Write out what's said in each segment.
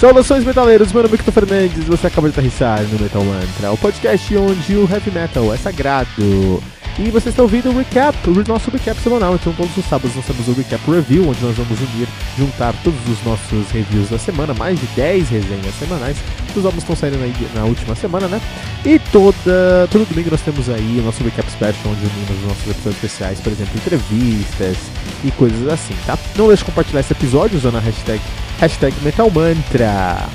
Saudações metaleiros, meu nome é Victor Fernandes você acaba de aterrissar no Metal Mantra, o podcast onde o heavy metal é sagrado. E vocês estão ouvindo o recap, o nosso recap semanal. Então, todos os sábados nós temos o recap review, onde nós vamos unir, juntar todos os nossos reviews da semana, mais de 10 resenhas semanais. Os álbuns estão saindo aí na última semana, né? E toda, todo domingo nós temos aí o nosso recap special, onde unimos os nossos episódios especiais, por exemplo, entrevistas e coisas assim, tá? Não deixe de compartilhar esse episódio usando a hashtag, hashtag MetalMantra.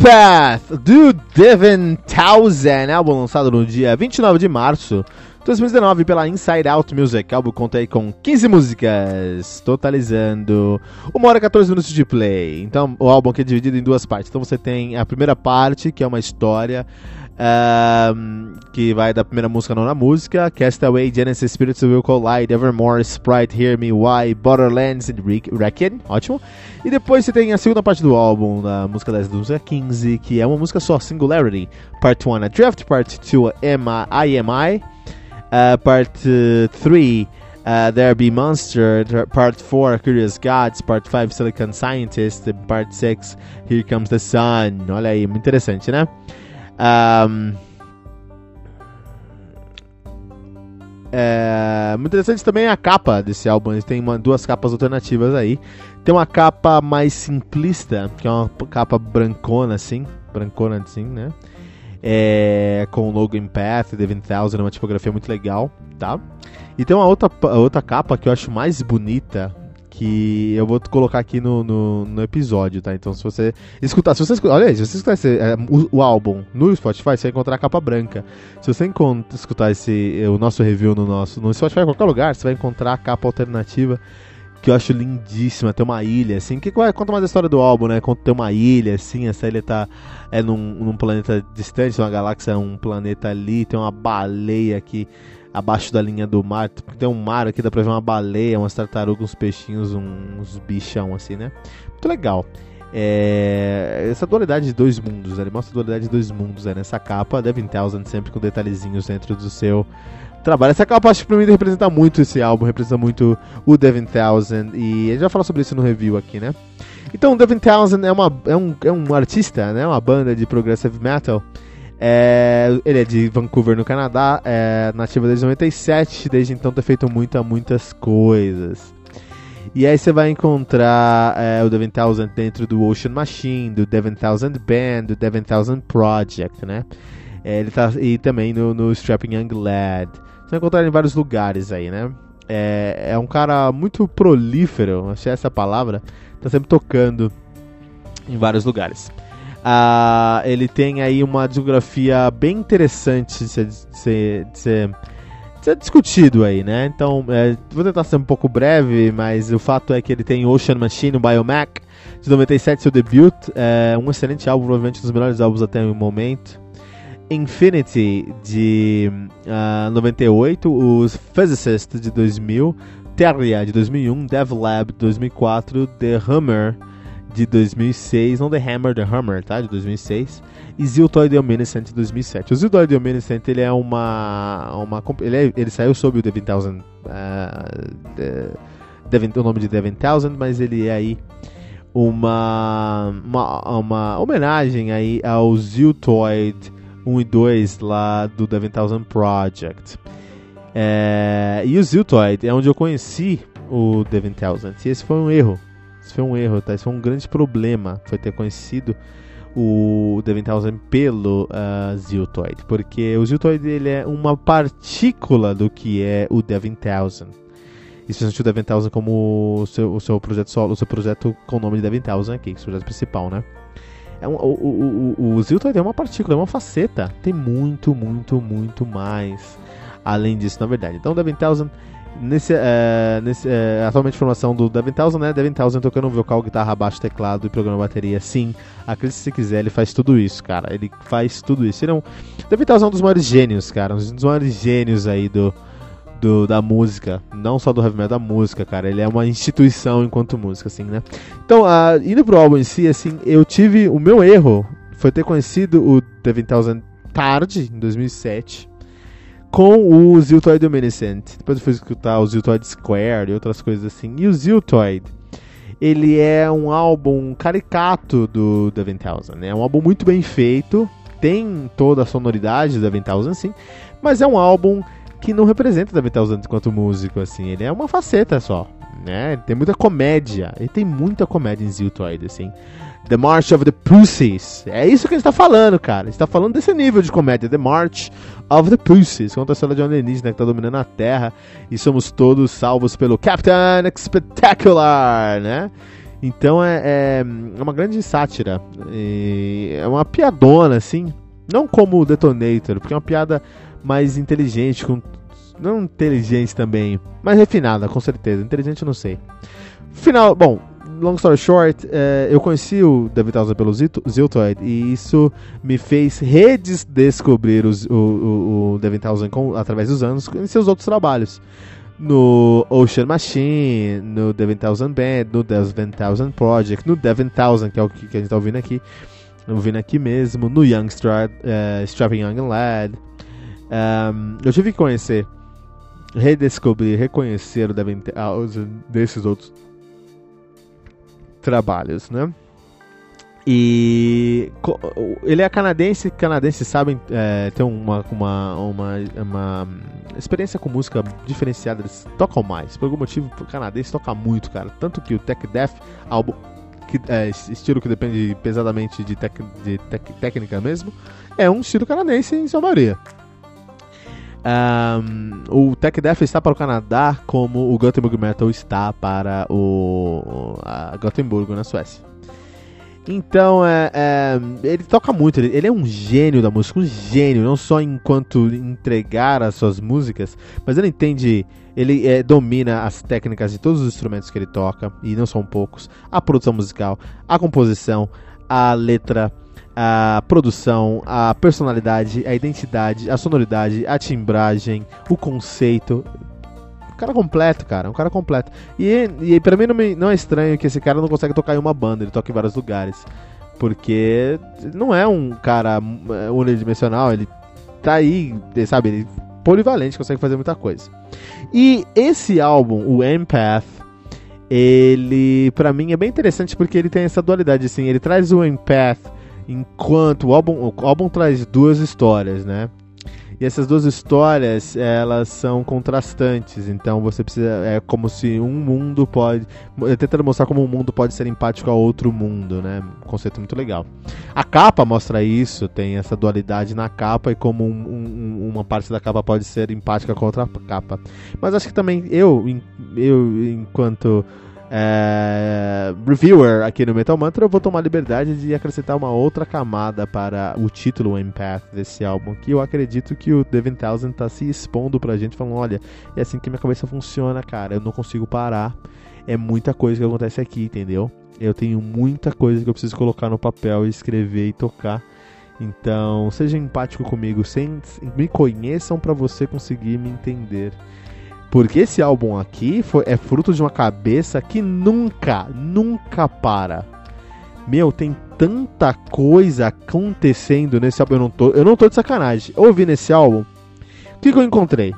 Empath, do Devin Townsend, álbum lançado no dia 29 de março de 2019 pela Inside Out Music. O álbum conta aí com 15 músicas, totalizando 1 hora e 14 minutos de play. Então, o álbum aqui é dividido em duas partes. Então, você tem a primeira parte, que é uma história um, que vai da primeira música à nona música, Castaway, Genesis, Spirits Will Collide, Evermore, Sprite, Hear Me, Why, Borderlands e Wrecked, ótimo. E depois você tem a segunda parte do álbum, da música 10 da música 15, que é uma música só, Singularity, Part 1 Draft, Part 2 IMI, uh, Part 3 Uh, There Be Monster, Part 4 Curious Gods, Part 5 Silicon Scientist, Part 6 Here Comes the Sun. Olha aí, muito interessante, né? Um, é, muito interessante também a capa desse álbum. Ele tem uma, duas capas alternativas aí. Tem uma capa mais simplista, que é uma capa brancona assim, brancona assim, né? É, com o logo Empath, Devin Thousand, uma tipografia muito legal, tá? E tem uma outra, outra capa que eu acho mais bonita, que eu vou colocar aqui no, no, no, episódio, tá? Então se você escutar, se você escutar, olha aí, se você escutar esse, é, o, o, álbum no Spotify, você vai encontrar a capa branca. Se você escutar esse, o nosso review no nosso, no Spotify, em qualquer lugar, você vai encontrar a capa alternativa que eu acho lindíssima, tem uma ilha, assim, que conta mais a história do álbum, né? Conta tem uma ilha, assim, essa ilha tá é num, num planeta distante, uma galáxia, um planeta ali, tem uma baleia aqui abaixo da linha do mar. Tem um mar aqui, dá pra ver uma baleia, umas tartarugas, uns peixinhos, uns bichão assim, né? Muito legal. É, essa dualidade de dois mundos, né? ele mostra a dualidade de dois mundos né? nessa capa. Devin Townsend sempre com detalhezinhos dentro do seu trabalho. Essa capa acho que pra mim representa muito esse álbum, representa muito o Devin Townsend. E a gente vai falar sobre isso no review aqui, né? Então, Devin Townsend é, uma, é, um, é um artista, né? Uma banda de progressive metal é, ele é de Vancouver, no Canadá, é nativo desde 97, desde então tem feito muita, muitas coisas. E aí você vai encontrar é, o Devin Townsend dentro do Ocean Machine, do Devin Townsend Band, do Devin Townsend Project, né? É, ele tá, e também no, no Strapping Young Lad. Você vai encontrar em vários lugares aí, né? É, é um cara muito prolífero, achei essa palavra. Tá sempre tocando em vários lugares. Uh, ele tem aí uma discografia bem interessante de ser, de ser, de ser, de ser discutido aí, né? Então, é, vou tentar ser um pouco breve, mas o fato é que ele tem Ocean Machine, o Biomac, de 97, seu debut, é um excelente álbum, provavelmente um dos melhores álbuns até o momento. Infinity, de uh, ah, 98, os Physicist, de 2000, Terria, de 2001, Devlab, de 2004, The Hammer, de 2006, não The Hammer, The Hammer, tá? De 2006. E Ziltoy The Omniscient de 2007. O Ziltoy The Omniscient, ele é uma... uma ele, é, ele saiu sob o Devin Townsend... Uh, Devin, o nome de Devin Townsend, mas ele é aí uma, uma, uma homenagem aí ao Ziltoid 1 e 2 lá do Devin Townsend Project. É, e o Ziltoid é onde eu conheci o Devin Townsend. E esse foi um erro isso foi um erro, tá? Isso foi um grande problema, foi ter conhecido o Devin Townsend pelo uh, Ziltoid, porque o Ziltoid ele é uma partícula do que é o Devin Townsend. Isso o Devin Townsend como o seu, o seu projeto solo, o seu projeto com o nome de Devin Townsend aqui, que é o projeto principal, né? É um, o, o, o, o Ziltoid é uma partícula, é uma faceta. Tem muito, muito, muito mais além disso, na verdade. Então, Devin Townsend Nesse, é, nesse, é, atualmente formação do Devin Townsend, né? Devin Townsend tocando vocal, guitarra, baixo, teclado e programa bateria. Sim, acredite se quiser, ele faz tudo isso, cara. Ele faz tudo isso. Ele é um, Devin Townsend é um dos maiores gênios, cara. Um dos maiores gênios aí do, do, da música. Não só do heavy metal, da música, cara. Ele é uma instituição enquanto música, assim, né? Então, indo pro álbum em si, assim, eu tive... O meu erro foi ter conhecido o Devin Townsend tarde, em 2007 com o Ziltoid Luminescent. Depois eu fui escutar o Ziltoid Square e outras coisas assim. E o Ziltoid, ele é um álbum caricato do The Thousand, né? É um álbum muito bem feito, tem toda a sonoridade do The Thousand, sim, mas é um álbum que não representa o The Thousand enquanto músico, assim. Ele é uma faceta só, né? Tem muita comédia, ele tem muita comédia em Ziltoid, assim. The March of the Pussies. É isso que ele está falando, cara. Ele está falando desse nível de comédia. The March of the Pussies. Conta a história de um alienígena que está dominando a Terra. E somos todos salvos pelo Captain Spectacular, né? Então é, é, é uma grande sátira. é uma piadona, assim. Não como o Detonator, porque é uma piada mais inteligente, com não inteligente também, mas refinada, com certeza. Inteligente eu não sei. Final, bom, long story short, é, eu conheci o David Townsend pelo Ziltoid e isso me fez redescobrir os, o, o, o David Townsend com, através dos anos em seus outros trabalhos. No Ocean Machine, no Devin Townsend Band, no Devin Townsend Project, no Devin Townsend, que é o que, que a gente tá ouvindo aqui, ouvindo aqui mesmo, no Young uh, Strapping Young Lad. Um, eu tive que conhecer, redescobrir, reconhecer o Devin Townsend desses outros trabalhos, né? E ele é canadense, canadenses sabem é, ter uma, uma, uma, uma, experiência com música diferenciada, eles tocam mais. Por algum motivo, o canadense toca muito, cara. Tanto que o Tech Death, álbum, que, é, estilo que depende pesadamente de, tec, de tec, técnica mesmo, é um estilo canadense em sua maioria. Um, o Tech Death está para o Canadá como o Gothenburg Metal está para o a Gothenburg na Suécia. Então, é, é, ele toca muito, ele, ele, é um gênio da música, um gênio, não só enquanto entregar as suas músicas, mas ele entende, ele é, domina as técnicas de todos os instrumentos que ele toca, e não são poucos, a produção musical, a composição, a letra, a produção, a personalidade, a identidade, a sonoridade, a timbragem, o conceito. Um cara completo, cara, um cara completo. E, e pra mim não, me, não é estranho que esse cara não consegue tocar em uma banda, ele toca em vários lugares. Porque não é um cara é, unidimensional, ele tá aí, sabe, ele polivalente, consegue fazer muita coisa. E esse álbum, o Empath, ele para mim é bem interessante porque ele tem essa dualidade assim, ele traz o Empath Enquanto o álbum, o álbum traz duas histórias, né? E essas duas histórias, elas são contrastantes, então você precisa. É como se um mundo pode. Tentando mostrar como um mundo pode ser empático a outro mundo, né? Um conceito muito legal. A capa mostra isso, tem essa dualidade na capa e como um, um, uma parte da capa pode ser empática com outra capa. Mas acho que também eu, eu enquanto é, reviewer aqui no Metal Mantra, eu vou tomar liberdade de acrescentar uma outra camada para o título Empath desse álbum, que eu acredito que o Devin Townsend tá se expondo pra gente, falando, olha, é assim que minha cabeça funciona, cara, eu não consigo parar, é muita coisa que acontece aqui, entendeu? Eu tenho muita coisa que eu preciso colocar no papel, escrever e tocar. Então, seja empático comigo, sem, me conheçam para você conseguir me entender. Porque esse álbum aqui foi, é fruto de uma cabeça que nunca, nunca para. Meu, tem tanta coisa acontecendo nesse álbum. Eu não tô, eu não tô de sacanagem. Ouvi nesse álbum. O que, que eu encontrei?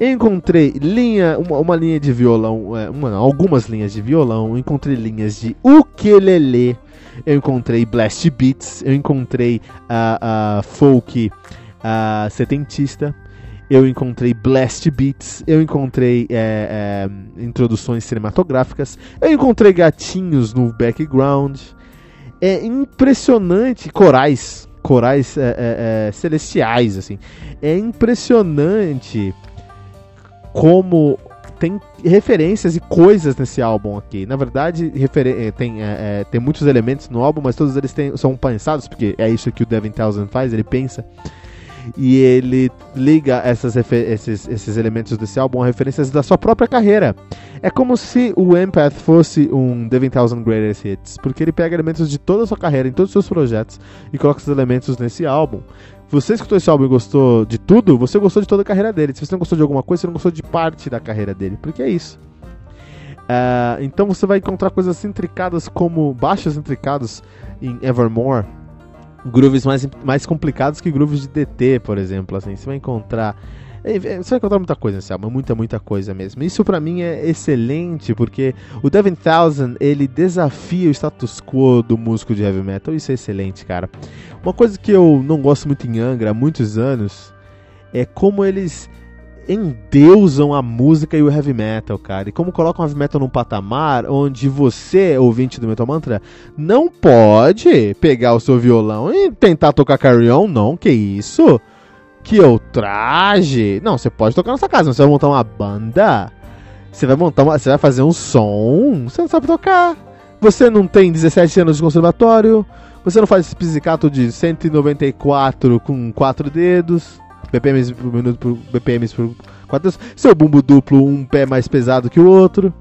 Eu encontrei linha, uma, uma linha de violão, é, uma, algumas linhas de violão, eu encontrei linhas de ukulele, eu encontrei blast beats, eu encontrei uh, uh, folk uh, setentista, eu encontrei blast beats, eu encontrei é, é, introduções cinematográficas, eu encontrei gatinhos no background. É impressionante, corais, corais é, é, é celestiais, assim. É impressionante como tem referências e coisas nesse álbum aqui. Na verdade, é, tem, é, tem muitos elementos no álbum, mas todos eles têm, são pensados, porque é isso que o Devin Townsend faz, ele pensa e ele liga essas esses, esses elementos desse álbum a referências da sua própria carreira. É como se o Empath fosse um The 10,000 Greatest Hits, porque ele pega elementos de toda a sua carreira, em todos os seus projetos, e coloca esses elementos nesse álbum. Você escutou esse álbum e gostou de tudo, você gostou de toda a carreira dele. Se você não gostou de alguma coisa, você não gostou de parte da carreira dele, porque é isso. Uh, então você vai encontrar coisas intricadas como baixos intricados em Evermore, grooves mais, mais complicados que grooves de DT, por exemplo. Assim, você vai encontrar. É, é, você vai encontrar muita coisa nesse álbum, muita, muita coisa mesmo. Isso para mim é excelente, porque o Devin Thousand, ele desafia o status quo do músico de heavy metal. Isso é excelente, cara. Uma coisa que eu não gosto muito em Angra há muitos anos é como eles endeusam a música e o heavy metal, cara. E como colocam o heavy metal num patamar onde você, ouvinte do Metal Mantra, não pode pegar o seu violão e tentar tocar Carry On, não, que isso? Que ultraje! Não, você pode tocar na sua casa, mas você vai montar uma banda, você vai montar uma, você vai fazer um som, você não sabe tocar. Você não tem 17 anos de conservatório, você não faz esse pizzicato de 194 com quatro dedos. BPMs por minuto por BPMs por 4 Seu bumbo duplo, um pé mais pesado que o outro.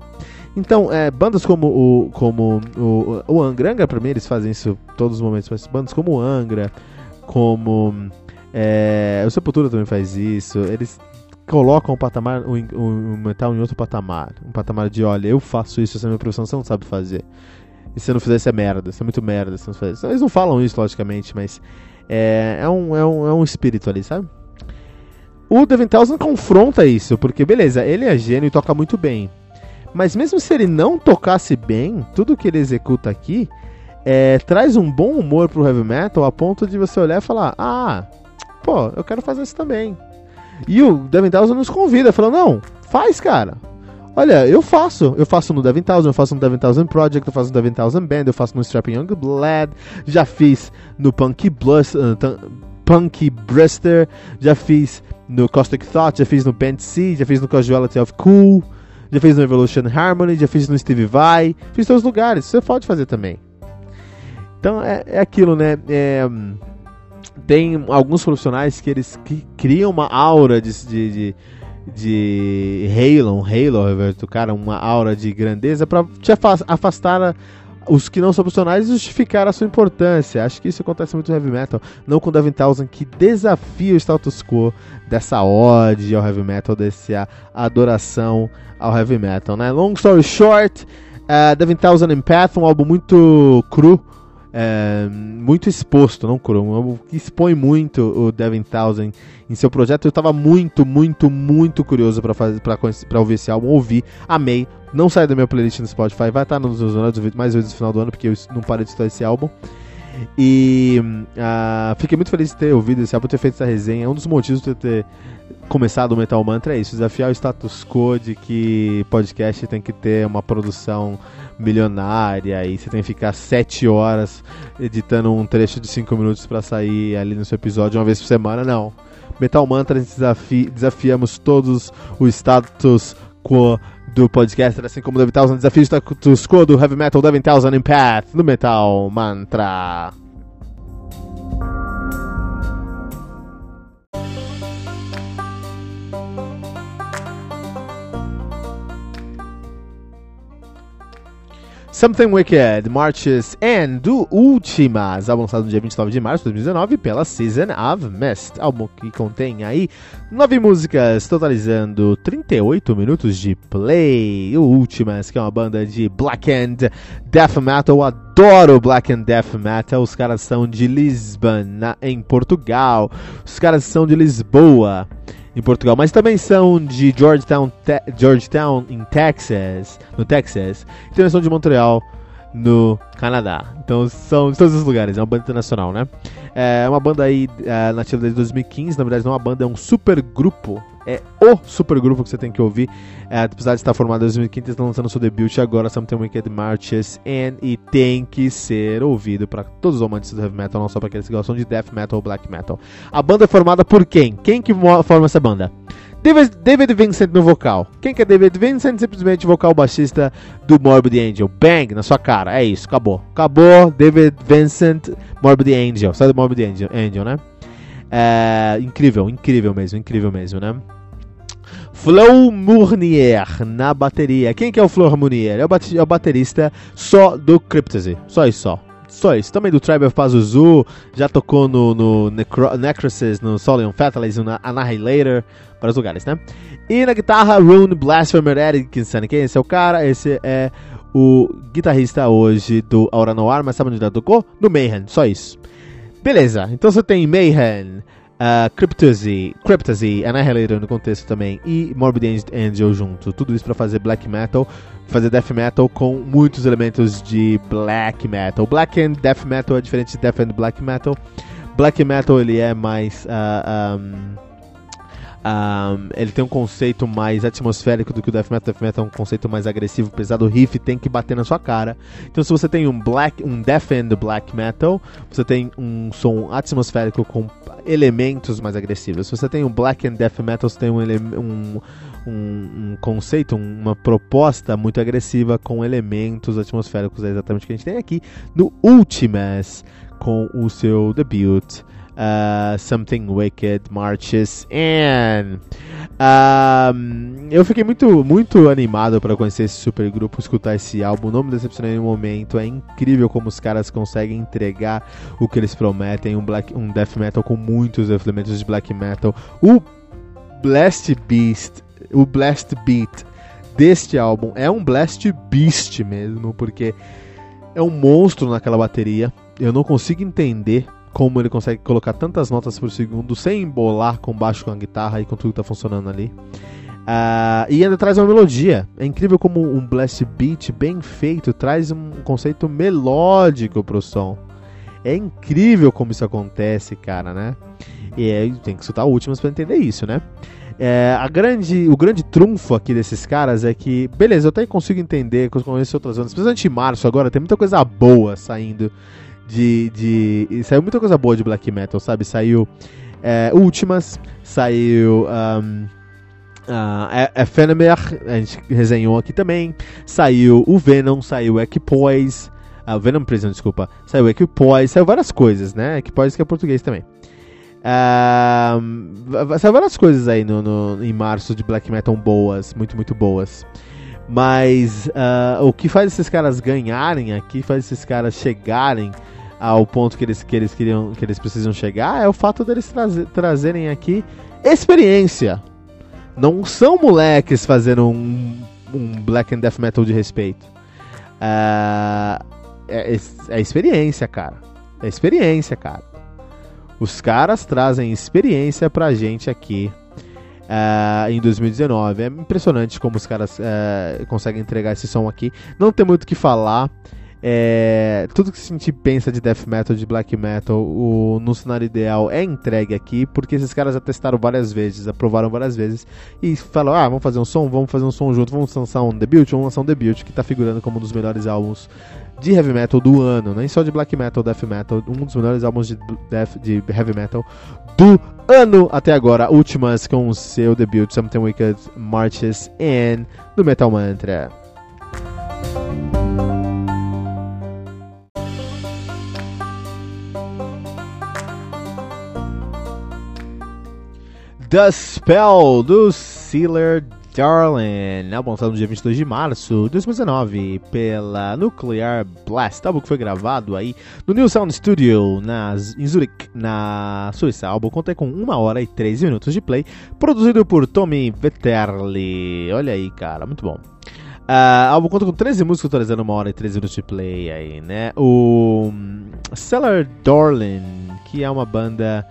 Então, é, bandas como o como o, o Angra, Angra pra mim eles fazem isso todos os momentos, mas bandas como o Angra, como é, o Sepultura também faz isso, eles colocam o patamar, o, o, metal em outro patamar, um patamar de, olha, eu faço isso, essa é minha profissão, você não sabe fazer. E se não fizer, isso é merda, isso é muito merda. Não Eles não falam isso, logicamente, mas é, é, um, é, um, é um espírito ali, sabe? O Devin Townsend confronta isso, porque beleza, ele é gênio e toca muito bem. Mas mesmo se ele não tocasse bem, tudo que ele executa aqui é, traz um bom humor pro heavy metal a ponto de você olhar e falar: Ah, pô, eu quero fazer isso também. E o Devin Townsend nos convida, falou: Não, faz, cara. Olha, eu faço. Eu faço no Devin Townsend, eu faço no Devin Townsend Project, eu faço no Devin Townsend Band, eu faço no Strapping Young Blood, já fiz no Punky Blush, uh, Brister, já fiz no Caustic Thought, já fiz no Band C, já fiz no Casuality of Cool, já fiz no Evolution Harmony, já fiz no Steve Vai, fiz em todos os lugares, você pode fazer também. Então é, é aquilo, né? É, tem alguns profissionais que eles criam uma aura de, de, de, de Halo, um Halo, do cara, uma aura de grandeza para te afastar os que não são profissionais justificar a sua importância. Acho que isso acontece muito no heavy metal, não com o Devin Townsend que desafia o status quo dessa ode ao heavy metal, dessa adoração ao heavy metal, né? Long story short, uh, Devin Townsend Empath, um álbum muito cru, é, muito exposto, não cru, um álbum que expõe muito o Devin Townsend em seu projeto. Eu estava muito, muito, muito curioso para fazer, para ouvir esse álbum, ouvi, amei. Não sai da minha playlist no Spotify, vai estar nos meus mais vezes no final do ano, porque eu não parei de escutar esse álbum. E uh, fiquei muito feliz de ter ouvido esse álbum, ter feito essa resenha. Um dos motivos de ter começado o Metal Mantra é isso: desafiar o status quo de que podcast tem que ter uma produção milionária e você tem que ficar sete horas editando um trecho de cinco minutos para sair ali no seu episódio uma vez por semana. Não. Metal Mantra desafi desafiamos todos o status quo do podcast, assim como Devin Townsend desafio o status quo do Heavy Metal Devin Townsend Path no Metal Mantra. Something Wicked, Marches and do Ultimas, álbum lançado no dia 29 de março de 2019 pela Season of Mist, álbum que contém aí nove músicas, totalizando 38 minutos de play. O Ultimas, que é uma banda de black and death metal, adoro black and death metal. Os caras são de Lisbon, em Portugal. Os caras são de Lisboa em Portugal, mas também são de Georgetown, te Georgetown em Texas, no Texas, e também são de Montreal, no Canadá. Então são de todos os lugares, é uma banda internacional, né? É uma banda aí é, nativa desde 2015, na verdade não é uma banda, é um super grupo. É o super grupo que você tem que ouvir. É, apesar de estar formado em 2015, eles estão lançando seu debut agora, Something Wicked Marches, and, e tem que ser ouvido para todos os amantes do heavy metal, não só para aqueles que gostam de death metal ou black metal. A banda é formada por quem? Quem que forma essa banda? David, David Vincent no vocal. Quem que é David Vincent? Simplesmente vocal baixista do Morbid Angel. Bang, na sua cara. É isso, acabou. Acabou, David Vincent, Morbid Angel. Sabe do Morbid Angel, Angel né? É, incrível, incrível mesmo, incrível mesmo, né? Flo Mournier na bateria. Quem que é o Flo Mournier? É o, é baterista só do Cryptosy. Só isso, só. Só isso. Também do Tribe of Pazuzu. Já tocou no, no Necro Necrosis, no Solion Fatalities, no Annihilator. Para os lugares, né? E na guitarra, Rune Blasphemer Erickson. Quem é esse é o cara? Esse é o guitarrista hoje do Aura Noir. Mas sabe onde ele tocou? No Mayhem. Só isso. Beleza. Então você tem Mayhem uh, Cryptosy, Cryptosy, Annihilator no contexto também e Morbid Angel junto. Tudo isso para fazer black metal, fazer death metal com muitos elementos de black metal. Black and death metal é diferente de death and black metal. Black metal ele é mais uh, ah, um, um, ele tem um conceito mais atmosférico do que o Death Metal. Death Metal é um conceito mais agressivo, pesado. O riff tem que bater na sua cara. Então, se você tem um black, um Death and Black Metal, você tem um som atmosférico com elementos mais agressivos. Se você tem um Black and Death Metal, você tem um, um, um, um conceito, uma proposta muito agressiva com elementos atmosféricos. É exatamente o que a gente tem aqui no Ultimas com o seu debut uh, Something Wicked Marches In. Eu fiquei muito, muito animado para conhecer esse super grupo, escutar esse álbum. Não me decepcionei no momento. É incrível como os caras conseguem entregar o que eles prometem. Um, black, um death metal com muitos elementos de black metal. O Blast Beast, o Blast Beat deste álbum é um Blast Beast mesmo, porque é um monstro naquela bateria. Eu não consigo entender como ele consegue colocar tantas notas por segundo sem embolar com baixo com a guitarra e com tudo que está funcionando ali. Uh, e ainda traz uma melodia. É incrível como um blast beat bem feito traz um conceito melódico pro som. É incrível como isso acontece, cara, né? E aí tem que escutar últimas para entender isso, né? É, a grande, o grande trunfo aqui desses caras é que, beleza, eu até consigo entender as outras bandas, principalmente em março agora, tem muita coisa boa saindo de, de. Saiu muita coisa boa de black metal, sabe? Saiu é, Últimas, saiu. Um, uh, Ephemer, a gente resenhou aqui também. Saiu o Venom, saiu o Equipoise. Uh, Venom Prison, desculpa. Saiu Equipoise, saiu várias coisas, né? Equipoise que é português também. Uh, saiu várias coisas aí no, no, em março de black metal boas, muito, muito boas. Mas uh, o que faz esses caras ganharem aqui, faz esses caras chegarem ao ponto que eles, que eles queriam que eles precisam chegar é o fato deles trazer, trazerem aqui experiência. Não são moleques fazendo um, um black and death metal de respeito. Uh, é, é experiência, cara. É experiência, cara. Os caras trazem experiência pra gente aqui uh, em 2019. É impressionante como os caras uh, conseguem entregar esse som aqui. Não tem muito o que falar. É, tudo que a gente pensa de death metal, de black metal, o, no cenário ideal é entregue aqui, porque esses caras já testaram várias vezes, aprovaram várias vezes e falaram: ah, vamos fazer um som, vamos fazer um som junto, vamos lançar um debut, vamos lançar um debut que está figurando como um dos melhores álbuns de heavy metal do ano, nem só de black metal, death metal, um dos melhores álbuns de, death, de heavy metal do ano até agora, últimas com o seu debut, Something Wicked Marches In, do Metal Mantra. The Spell do Sealer Darling, álbum lançado no dia 22 de março de 2019 pela Nuclear Blast, álbum que foi gravado aí no New Sound Studio nas, em Zurich, na Suíça. O álbum conta com 1 hora e 13 minutos de play, produzido por Tommy Vetterli. Olha aí, cara, muito bom. Uh, álbum conta com 13 músicas totalizando 1 hora e 13 minutos de play aí, né? O Cellar Darling, que é uma banda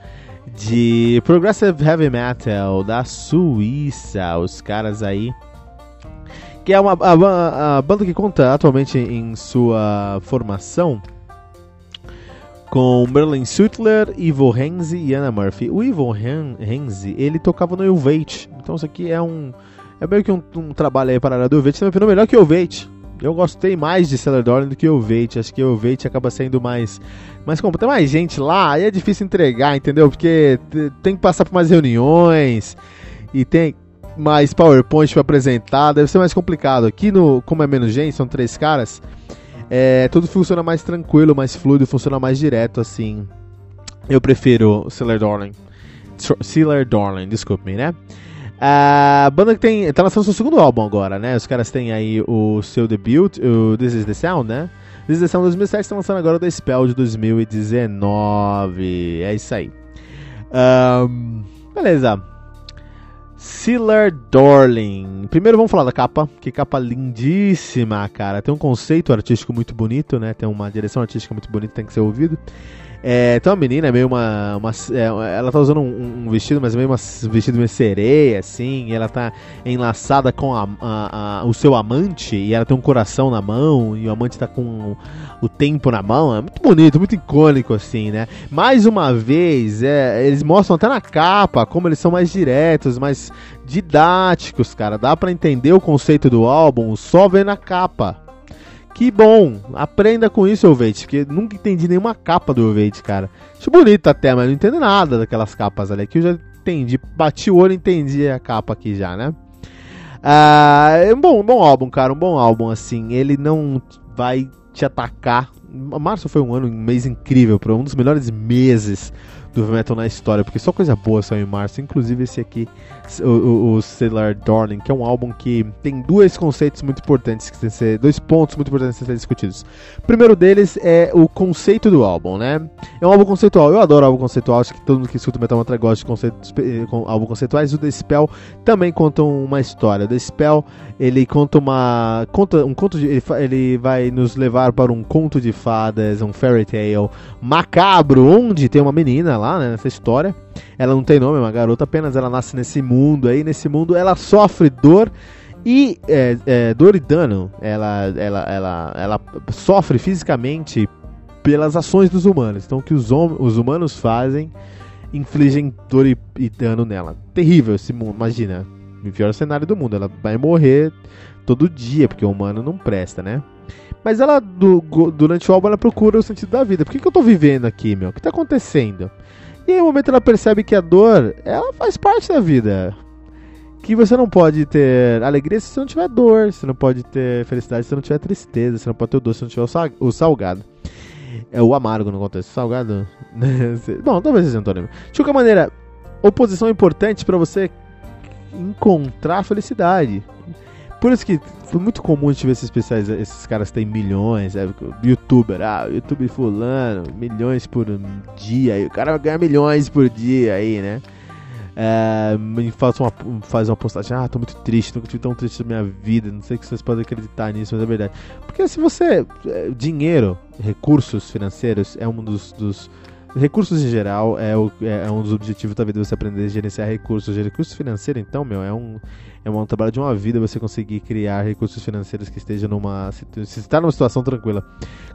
de Progressive Heavy Metal da Suíça, os caras aí. Que é uma a, a banda que conta atualmente em sua formação com Merlin Sutler, Ivo Renzi e Anna Murphy. O Ivo Renzi, ele tocava no Elvate, então isso aqui é um é meio que um, um trabalho aí para do Elvate, também melhor que o Elvate. Eu gostei mais de Cellar Dorn do que o Veit. Acho que o Veit acaba sendo mais. Mas como tem mais gente lá, aí é difícil entregar, entendeu? Porque tem que passar por mais reuniões e tem mais PowerPoint para apresentar, deve ser mais complicado. Aqui no, como é menos gente, são três caras, é, tudo funciona mais tranquilo, mais fluido, funciona mais direto assim. Eu prefiro Cellar Dorn. Sealer Darling, desculpe-me, né? A banda que tem. tá lançando seu segundo álbum agora, né? Os caras têm aí o seu debut, o This Is The Sound, né? This Is The Sound 2007 está lançando agora o The Spell de 2019. É isso aí. Um, beleza. Sealer Darling. Primeiro vamos falar da capa, que capa lindíssima, cara. Tem um conceito artístico muito bonito, né? Tem uma direção artística muito bonita, tem que ser ouvido. É, tem uma menina, é meio uma. uma é, ela tá usando um, um, vestido, mas é meio uma, um vestido meio sereia, assim. ela tá enlaçada com a, a, a, o seu amante, e ela tem um coração na mão, e o amante tá com o tempo na mão. É muito bonito, muito icônico, assim, né? Mais uma vez, é, eles mostram até na capa como eles são mais diretos, mais didáticos, cara. Dá para entender o conceito do álbum só vendo a capa. Que bom! Aprenda com isso, Elvete, porque nunca entendi nenhuma capa do Elvete, cara. Acho bonito até, mas não entendo nada daquelas capas ali. Aqui eu já entendi, bati o olho e entendi a capa aqui já, né? Ah, é um bom, um bom álbum, cara, um bom álbum, assim. Ele não vai te atacar. Março foi um ano, um mês incrível, um dos melhores meses do metal na história, porque só coisa boa saiu em março, inclusive esse aqui, o, Stellar Darling, que é um álbum que tem dois conceitos muito importantes que ser, dois pontos muito importantes que ser discutidos. O primeiro deles é o conceito do álbum, né? É um álbum conceitual, eu adoro álbum conceitual, acho que todo mundo que escuta Metal Mantra gosta de conceitos, eh, álbum conceituais, o The Spell também conta uma história. O The Spell, ele conta uma conta um conto de, ele, ele vai nos levar para um conto de fadas, um fairy tale macabro, onde tem uma menina lá lá, né, nessa história. Ela não tem nome, é uma garota, apenas ela nasce nesse mundo aí. Nesse mundo ela sofre dor e é, é, dor e dano. Ela, ela, ela, ela sofre fisicamente pelas ações dos humanos. Então, o que os, os humanos fazem infligem dor e, e dano nela. Terrível esse mundo, imagina. O pior cenário do mundo. Ela vai morrer todo dia, porque o humano não presta, né? Mas ela, do, durante o álbum, ela procura o sentido da vida. Por que, que eu tô vivendo aqui, meu? O que tá acontecendo? E aí, no momento, ela percebe que a dor, ela faz parte da vida. Que você não pode ter alegria se você não tiver dor. Você não pode ter felicidade se você não tiver tristeza. Você não pode ter o doce se não tiver o salgado. É o amargo no contexto. Salgado. Bom, talvez seja antônimo. De qualquer maneira, oposição é importante para você encontrar felicidade. Por isso que foi muito comum a gente ver esses especiais, esses caras têm milhões, é, youtuber, ah, YouTube fulano, milhões por dia, o cara vai ganhar milhões por dia aí, né? É, faz, uma, faz uma postagem, ah, tô muito triste, nunca tive tão triste na minha vida, não sei que vocês podem acreditar nisso, mas é verdade. Porque se você. É, dinheiro, recursos financeiros é um dos, dos recursos em geral é, o, é, um dos objetivos da vida você aprender a gerenciar recursos. Recursos financeiros, então, meu, é um, é um trabalho de uma vida você conseguir criar recursos financeiros que estejam numa. Se está numa situação tranquila.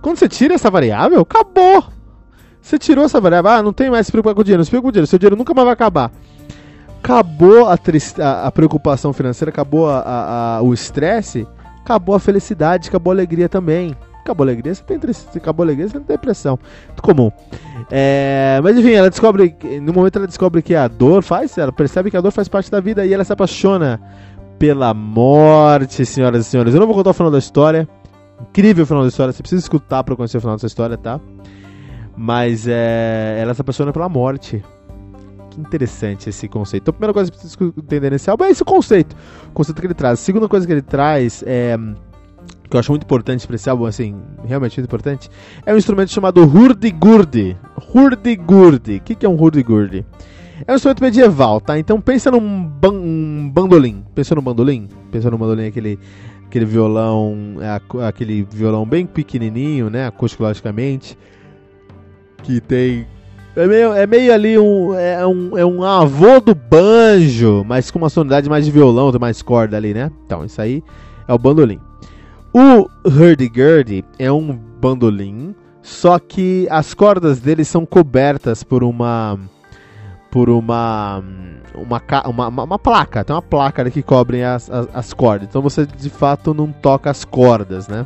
Quando você tira essa variável, acabou! Você tirou essa variável, ah, não tem mais se preocupar com o dinheiro, não se preocupa com o dinheiro, seu dinheiro nunca mais vai acabar. Acabou a, a, a preocupação financeira, acabou a, o estresse, acabou a felicidade, acabou a alegria também. Acabou a alegria, você tem tristeza. Acabou a alegria, você tem depressão. Muito comum. É, mas enfim, ela descobre. No momento ela descobre que a dor faz. Ela percebe que a dor faz parte da vida e ela se apaixona pela morte, senhoras e senhores. Eu não vou contar o final da história. Incrível o final da história. Você precisa escutar para conhecer o final dessa história, tá? Mas é, ela se apaixona pela morte. Que interessante esse conceito. Então, a primeira coisa que você precisa entender nesse álbum é esse conceito. O conceito que ele traz. A segunda coisa que ele traz é que eu acho muito importante para esse álbum, assim, realmente muito importante, é um instrumento chamado hurdy-gurdy. Hurdy-gurdy. O que, que é um hurdy-gurdy? É um instrumento medieval, tá? Então pensa num ban bandolim. Pensa num bandolim? Pensa num bandolim, aquele, aquele violão, é, aquele violão bem pequenininho, né, acusticologicamente, que tem... É meio, é meio ali um é, um. é um avô do banjo, mas com uma sonoridade mais de violão, tem mais corda ali, né? Então, isso aí é o bandolim. O hurdy-gurdy é um bandolim, só que as cordas dele são cobertas por uma por uma uma, uma, uma placa, tem uma placa ali que cobre as, as, as, cordas. Então você de fato não toca as cordas, né?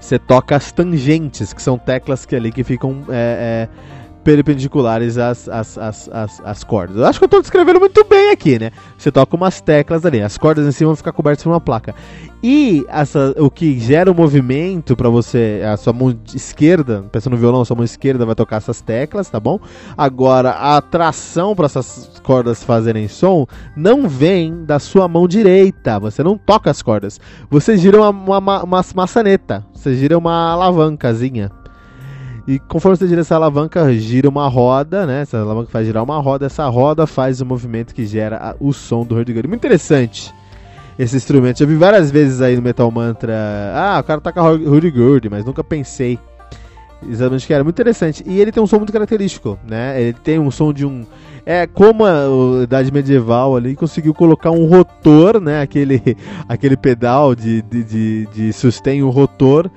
Você toca as tangentes, que são teclas que ali que ficam é, é, perpendiculares às, às, às, às, às cordas. Eu acho que eu estou descrevendo muito bem aqui, né? Você toca umas teclas ali, as cordas em cima vão ficar cobertas por uma placa. E essa, o que gera o movimento para você, a sua mão esquerda, pensando no violão, a sua mão esquerda vai tocar essas teclas, tá bom? Agora, a tração para essas cordas fazerem som não vem da sua mão direita. Você não toca as cordas. Você gira uma, uma, uma maçaneta, você gira uma alavancazinha. E conforme você gira essa alavanca, gira uma roda, né? Essa alavanca faz girar uma roda, essa roda faz o movimento que gera o som do hurdy-gurdy. Muito interessante esse instrumento. Já vi várias vezes aí no Metal Mantra. Ah, o cara toca hurdy-gurdy, mas nunca pensei exatamente que era. Muito interessante. E ele tem um som muito característico, né? Ele tem um som de um. É como a, Idade Medieval ali conseguiu colocar um rotor, né? Aquele, aquele pedal de, de, de, de sustain, o rotor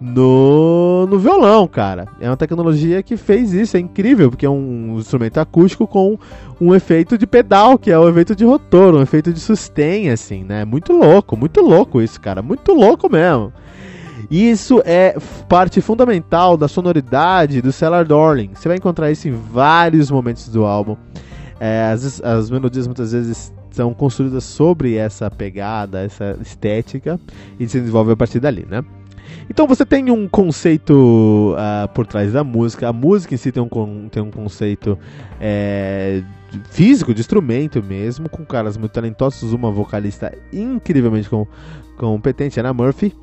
no, no violão, cara. É uma tecnologia que fez isso, é incrível, porque é um instrumento acústico com um efeito de pedal, que é o efeito de rotor, um efeito de sustain, assim, né? Muito louco, muito louco isso, cara, muito louco mesmo. Isso é parte fundamental da sonoridade do Cellar Darling. Você vai encontrar isso em vários momentos do álbum. É, as, as melodias muitas vezes são construídas sobre essa pegada, essa estética, e se desenvolve a partir dali, né? Então você tem um conceito uh, por trás da música. A música em si tem um, tem um conceito é, físico, de instrumento mesmo, com caras muito talentosos, uma vocalista incrivelmente com, competente, Anna Murphy.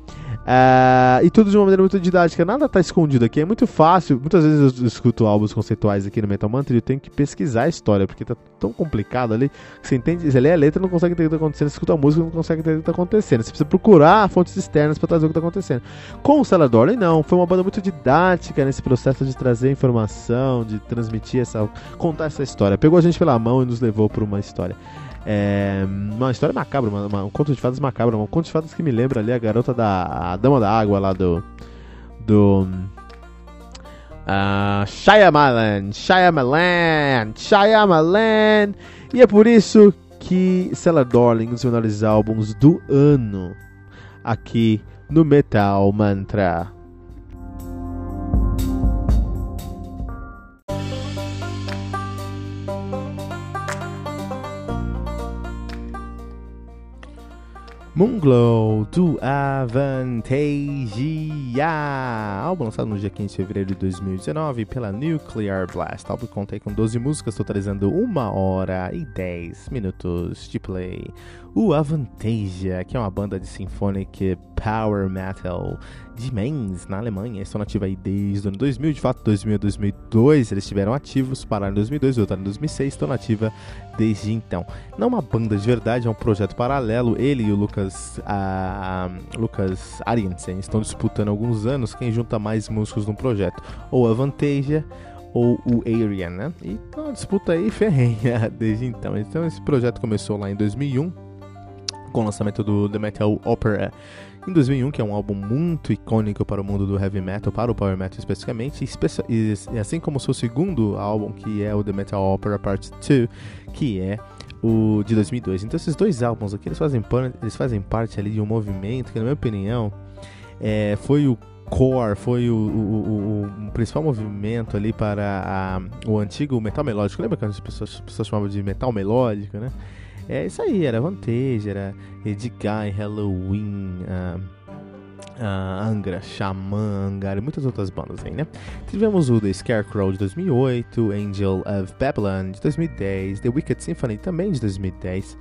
Uh, e tudo de uma maneira muito didática, nada está escondido aqui, é muito fácil. Muitas vezes eu escuto álbuns conceituais aqui no Metal Mantra e eu tenho que pesquisar a história, porque tá tão complicado ali que você entende, você lê a letra não consegue entender o que está acontecendo, você escuta a música não consegue entender o que está acontecendo. Você precisa procurar fontes externas para trazer o que está acontecendo. Com o Dorley, não, foi uma banda muito didática nesse processo de trazer informação, de transmitir essa. contar essa história. Pegou a gente pela mão e nos levou por uma história. É, uma história macabra, uma, uma, um conto de fadas macabro, um conto de fadas que me lembra ali a garota da a dama da água lá do do uh, Shyamalan, Shyamalan, Shyamalan. E é por isso que Cellar Darling, um dos menores álbuns do ano aqui no Metal Mantra. Moonglow do Avantasia, álbum lançado no dia 15 de fevereiro de 2019 pela Nuclear Blast. O álbum conta com 12 músicas, totalizando 1 hora e 10 minutos de play. O Avantasia, que é uma banda de symphonic power metal de Mainz, na Alemanha. Estão nativos aí desde o ano 2000, de fato, 2000 a 2002. Eles estiveram ativos, pararam em 2002, voltaram em 2006, estão nativa desde então. Não uma banda de verdade, é um projeto paralelo. Ele e o Lucas, a, Lucas Ariensen estão disputando há alguns anos quem junta mais músicos no projeto. Ou Avantasia ou o Arian, né? Então, uma disputa aí ferrenha desde então. Então esse projeto começou lá em 2001 com o lançamento do The Metal Opera em 2001, que é um álbum muito icônico para o mundo do heavy metal, para o power metal especificamente, e assim como o seu segundo álbum, que é o The Metal Opera Part 2, que é o de 2002. Então esses dois álbuns aqui, eles fazem, eles fazem parte ali de um movimento que, na minha opinião, é, foi o core, foi o, o, o, o, principal movimento ali para a, o antigo metal melódico. Lembra que as pessoas, as pessoas chamavam de metal melódico, né? É isso aí, era Vantage, era Edguy, Halloween, uh, uh, Angra, Xamã, Angar e muitas outras bandas aí, né? Tivemos o The Scarecrow de 2008, Angel of Babylon de 2010, The Wicked Symphony também de 2010,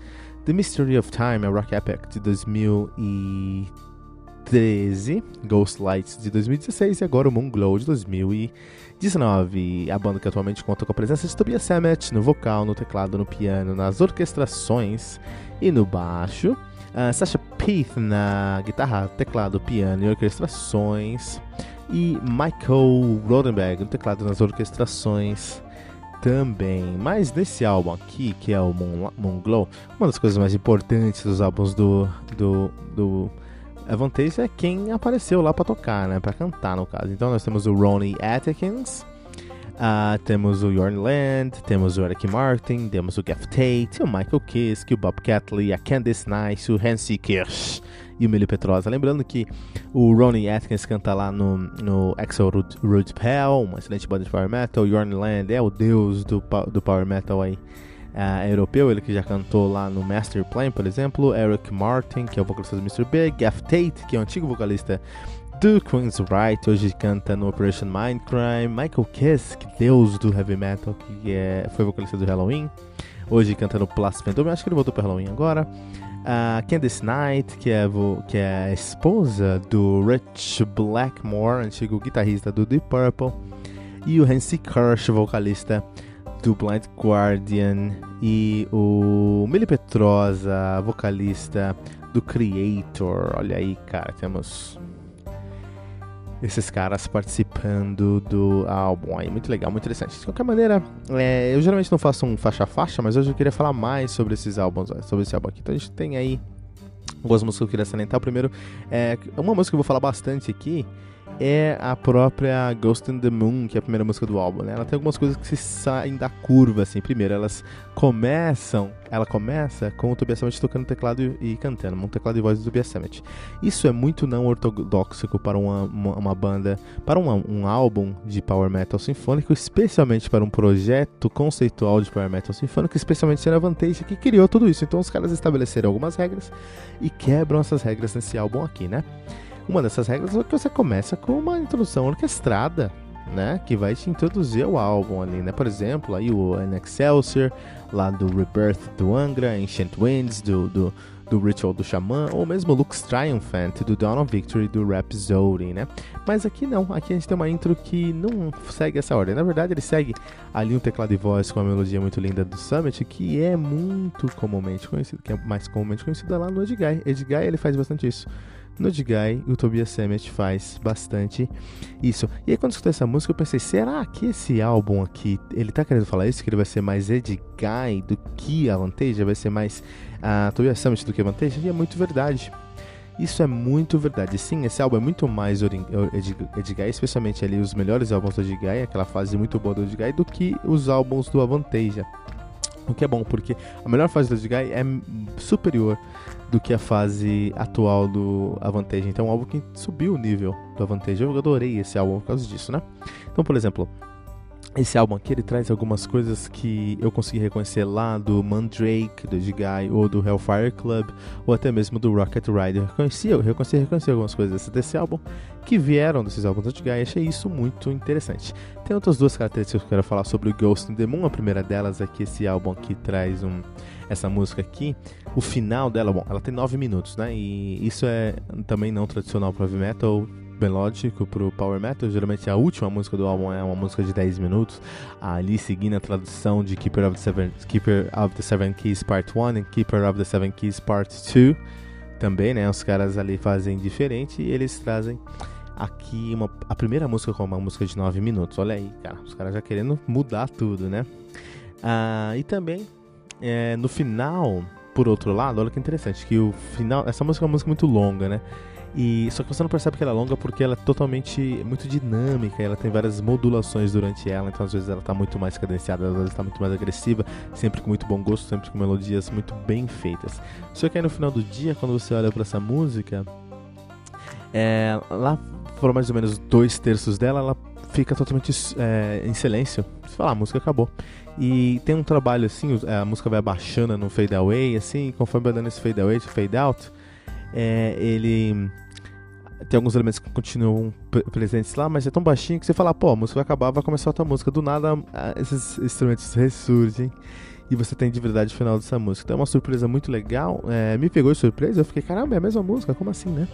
The Mystery of Time, a Rock Epic de 2013, Ghost Lights de 2016 e agora o Moon Glow de 2017. 19. A banda que atualmente conta com a presença de Tobias Sammet no vocal, no teclado, no piano, nas orquestrações e no baixo. Uh, Sasha Peath na guitarra, teclado, piano e orquestrações. E Michael Rodenberg no teclado nas orquestrações também. Mas nesse álbum aqui, que é o Moon, Moon Glow, uma das coisas mais importantes dos álbuns do, do, do a vantagem é quem apareceu lá para tocar, né? Para cantar, no caso. Então nós temos o Ronnie Atkins, uh, temos o Jorn Land, temos o Eric Martin, temos o Jeff Tate, o Michael Kiske, o Bob Catley, a Candice Nice, o Hansi Kirsch e o Millie Petrosa. Lembrando que o Ronnie Atkins canta lá no, no Axel Root Hell, uma excelente banda de power metal. Jorn Land é o deus do, do power metal aí. Uh, europeu, ele que já cantou lá no Master Plan, por exemplo, Eric Martin, que é o vocalista do Mr. Big, Gaff Tate, que é o antigo vocalista do Queen's Right, hoje canta no Operation Mindcrime, Michael Kiss, que deus do heavy metal, que é, foi vocalista do Halloween, hoje canta no Plus Phantom, acho que ele voltou para Halloween agora. Uh, Candice Knight, que é, que é a esposa do Rich Blackmore, antigo guitarrista do Deep Purple, e o Hansi Kirsch, vocalista do Blind Guardian, e o Mili Petrosa, vocalista do Creator. Olha aí, cara, temos esses caras participando do álbum aí. Muito legal, muito interessante. De qualquer maneira, é, eu geralmente não faço um faixa a faixa, mas hoje eu queria falar mais sobre esses álbuns, sobre esse álbum aqui. Então a gente tem aí algumas músicas que eu queria salientar. Primeiro, é, uma música que eu vou falar bastante aqui é a própria Ghost in the Moon, que é a primeira música do álbum, né? Ela tem algumas coisas que se saem da curva, assim. Primeiro, elas começam, ela começa com o Tobias Sammet tocando teclado e, e cantando, um teclado e voz do Tobias Sammet. Isso é muito não ortodoxo para uma, uma, uma banda, para uma, um álbum de power metal sinfônico, especialmente para um projeto conceitual de power metal sinfônico, especialmente sendo a Vantage que criou tudo isso. Então os caras estabeleceram algumas regras e quebram essas regras nesse álbum aqui, né? Uma dessas regras é que você começa com uma introdução orquestrada, né? Que vai te introduzir ao álbum ali, né? Por exemplo, aí o An Excelsior, lá do Rebirth do Angra, Ancient Winds, do, do, do Ritual do Xamã, ou mesmo Lux Triumphant, do Dawn of Victory, do Rhapsody, né? Mas aqui não, aqui a gente tem uma intro que não segue essa ordem. Na verdade, ele segue ali um teclado e voz com uma melodia muito linda do Summit, que é muito comumente conhecido, que é mais comumente conhecida lá no Edguy. Edguy, ele faz bastante isso no Edguy, o Tobias Sammet faz bastante isso. E aí quando eu escutei essa música, eu pensei, será que esse álbum aqui, ele tá querendo falar isso? Que ele vai ser mais Edguy do que a Vantage? Vai ser mais uh, Tobias Sammet do que a Vantage? E é muito verdade. Isso é muito verdade. Sim, esse álbum é muito mais Edguy, especialmente ali os melhores álbuns do Edguy, aquela fase muito boa do Edguy, do que os álbuns do Avanteja. O que é bom, porque a melhor fase do Edguy é superior do que a fase atual do Avantage. Então, é um álbum que subiu o nível do Avantage. Eu adorei esse álbum por causa disso, né? Então, por exemplo, esse álbum aqui ele traz algumas coisas que eu consegui reconhecer lá do Mandrake, do Jigai, ou do Hellfire Club, ou até mesmo do Rocket Rider. Reconheci, eu reconheci, reconheci algumas coisas desse álbum que vieram desses álbuns do Jigai e achei isso muito interessante. Tem outras duas características que eu quero falar sobre o Ghost in the Moon. A primeira delas é que esse álbum aqui traz um essa música aqui, o final dela, bom, ela tem 9 minutos, né? E isso é também não tradicional para heavy metal, melódico pro power metal. Geralmente a última música do álbum é uma música de 10 minutos, ali seguindo a tradução de Keeper of the Seven, Keeper of the Seven Keys Part 1 e Keeper of the Seven Keys Part 2. Também, né? Os caras ali fazem diferente e eles trazem aqui uma, a primeira música com uma música de 9 minutos. Olha aí, cara, os caras já querendo mudar tudo, né? Ah, e também é, no final, por outro lado, olha que interessante, que o final. Essa música é uma música muito longa, né? E só que você não percebe que ela é longa porque ela é totalmente muito dinâmica, ela tem várias modulações durante ela, então às vezes ela está muito mais cadenciada, às vezes está muito mais agressiva, sempre com muito bom gosto, sempre com melodias muito bem feitas. Só que aí no final do dia, quando você olha para essa música, é, lá foram mais ou menos dois terços dela, ela fica totalmente é, em silêncio. Você fala, ah, a música acabou. E tem um trabalho assim, a música vai baixando no fade away, assim, conforme vai dando esse fade away, fade out, é, ele tem alguns elementos que continuam presentes lá, mas é tão baixinho que você fala, pô, a música vai acabar, vai começar outra música. Do nada, esses instrumentos ressurgem e você tem de verdade o final dessa música. Então é uma surpresa muito legal. É, me pegou de surpresa, eu fiquei, caramba, é a mesma música, como assim, né?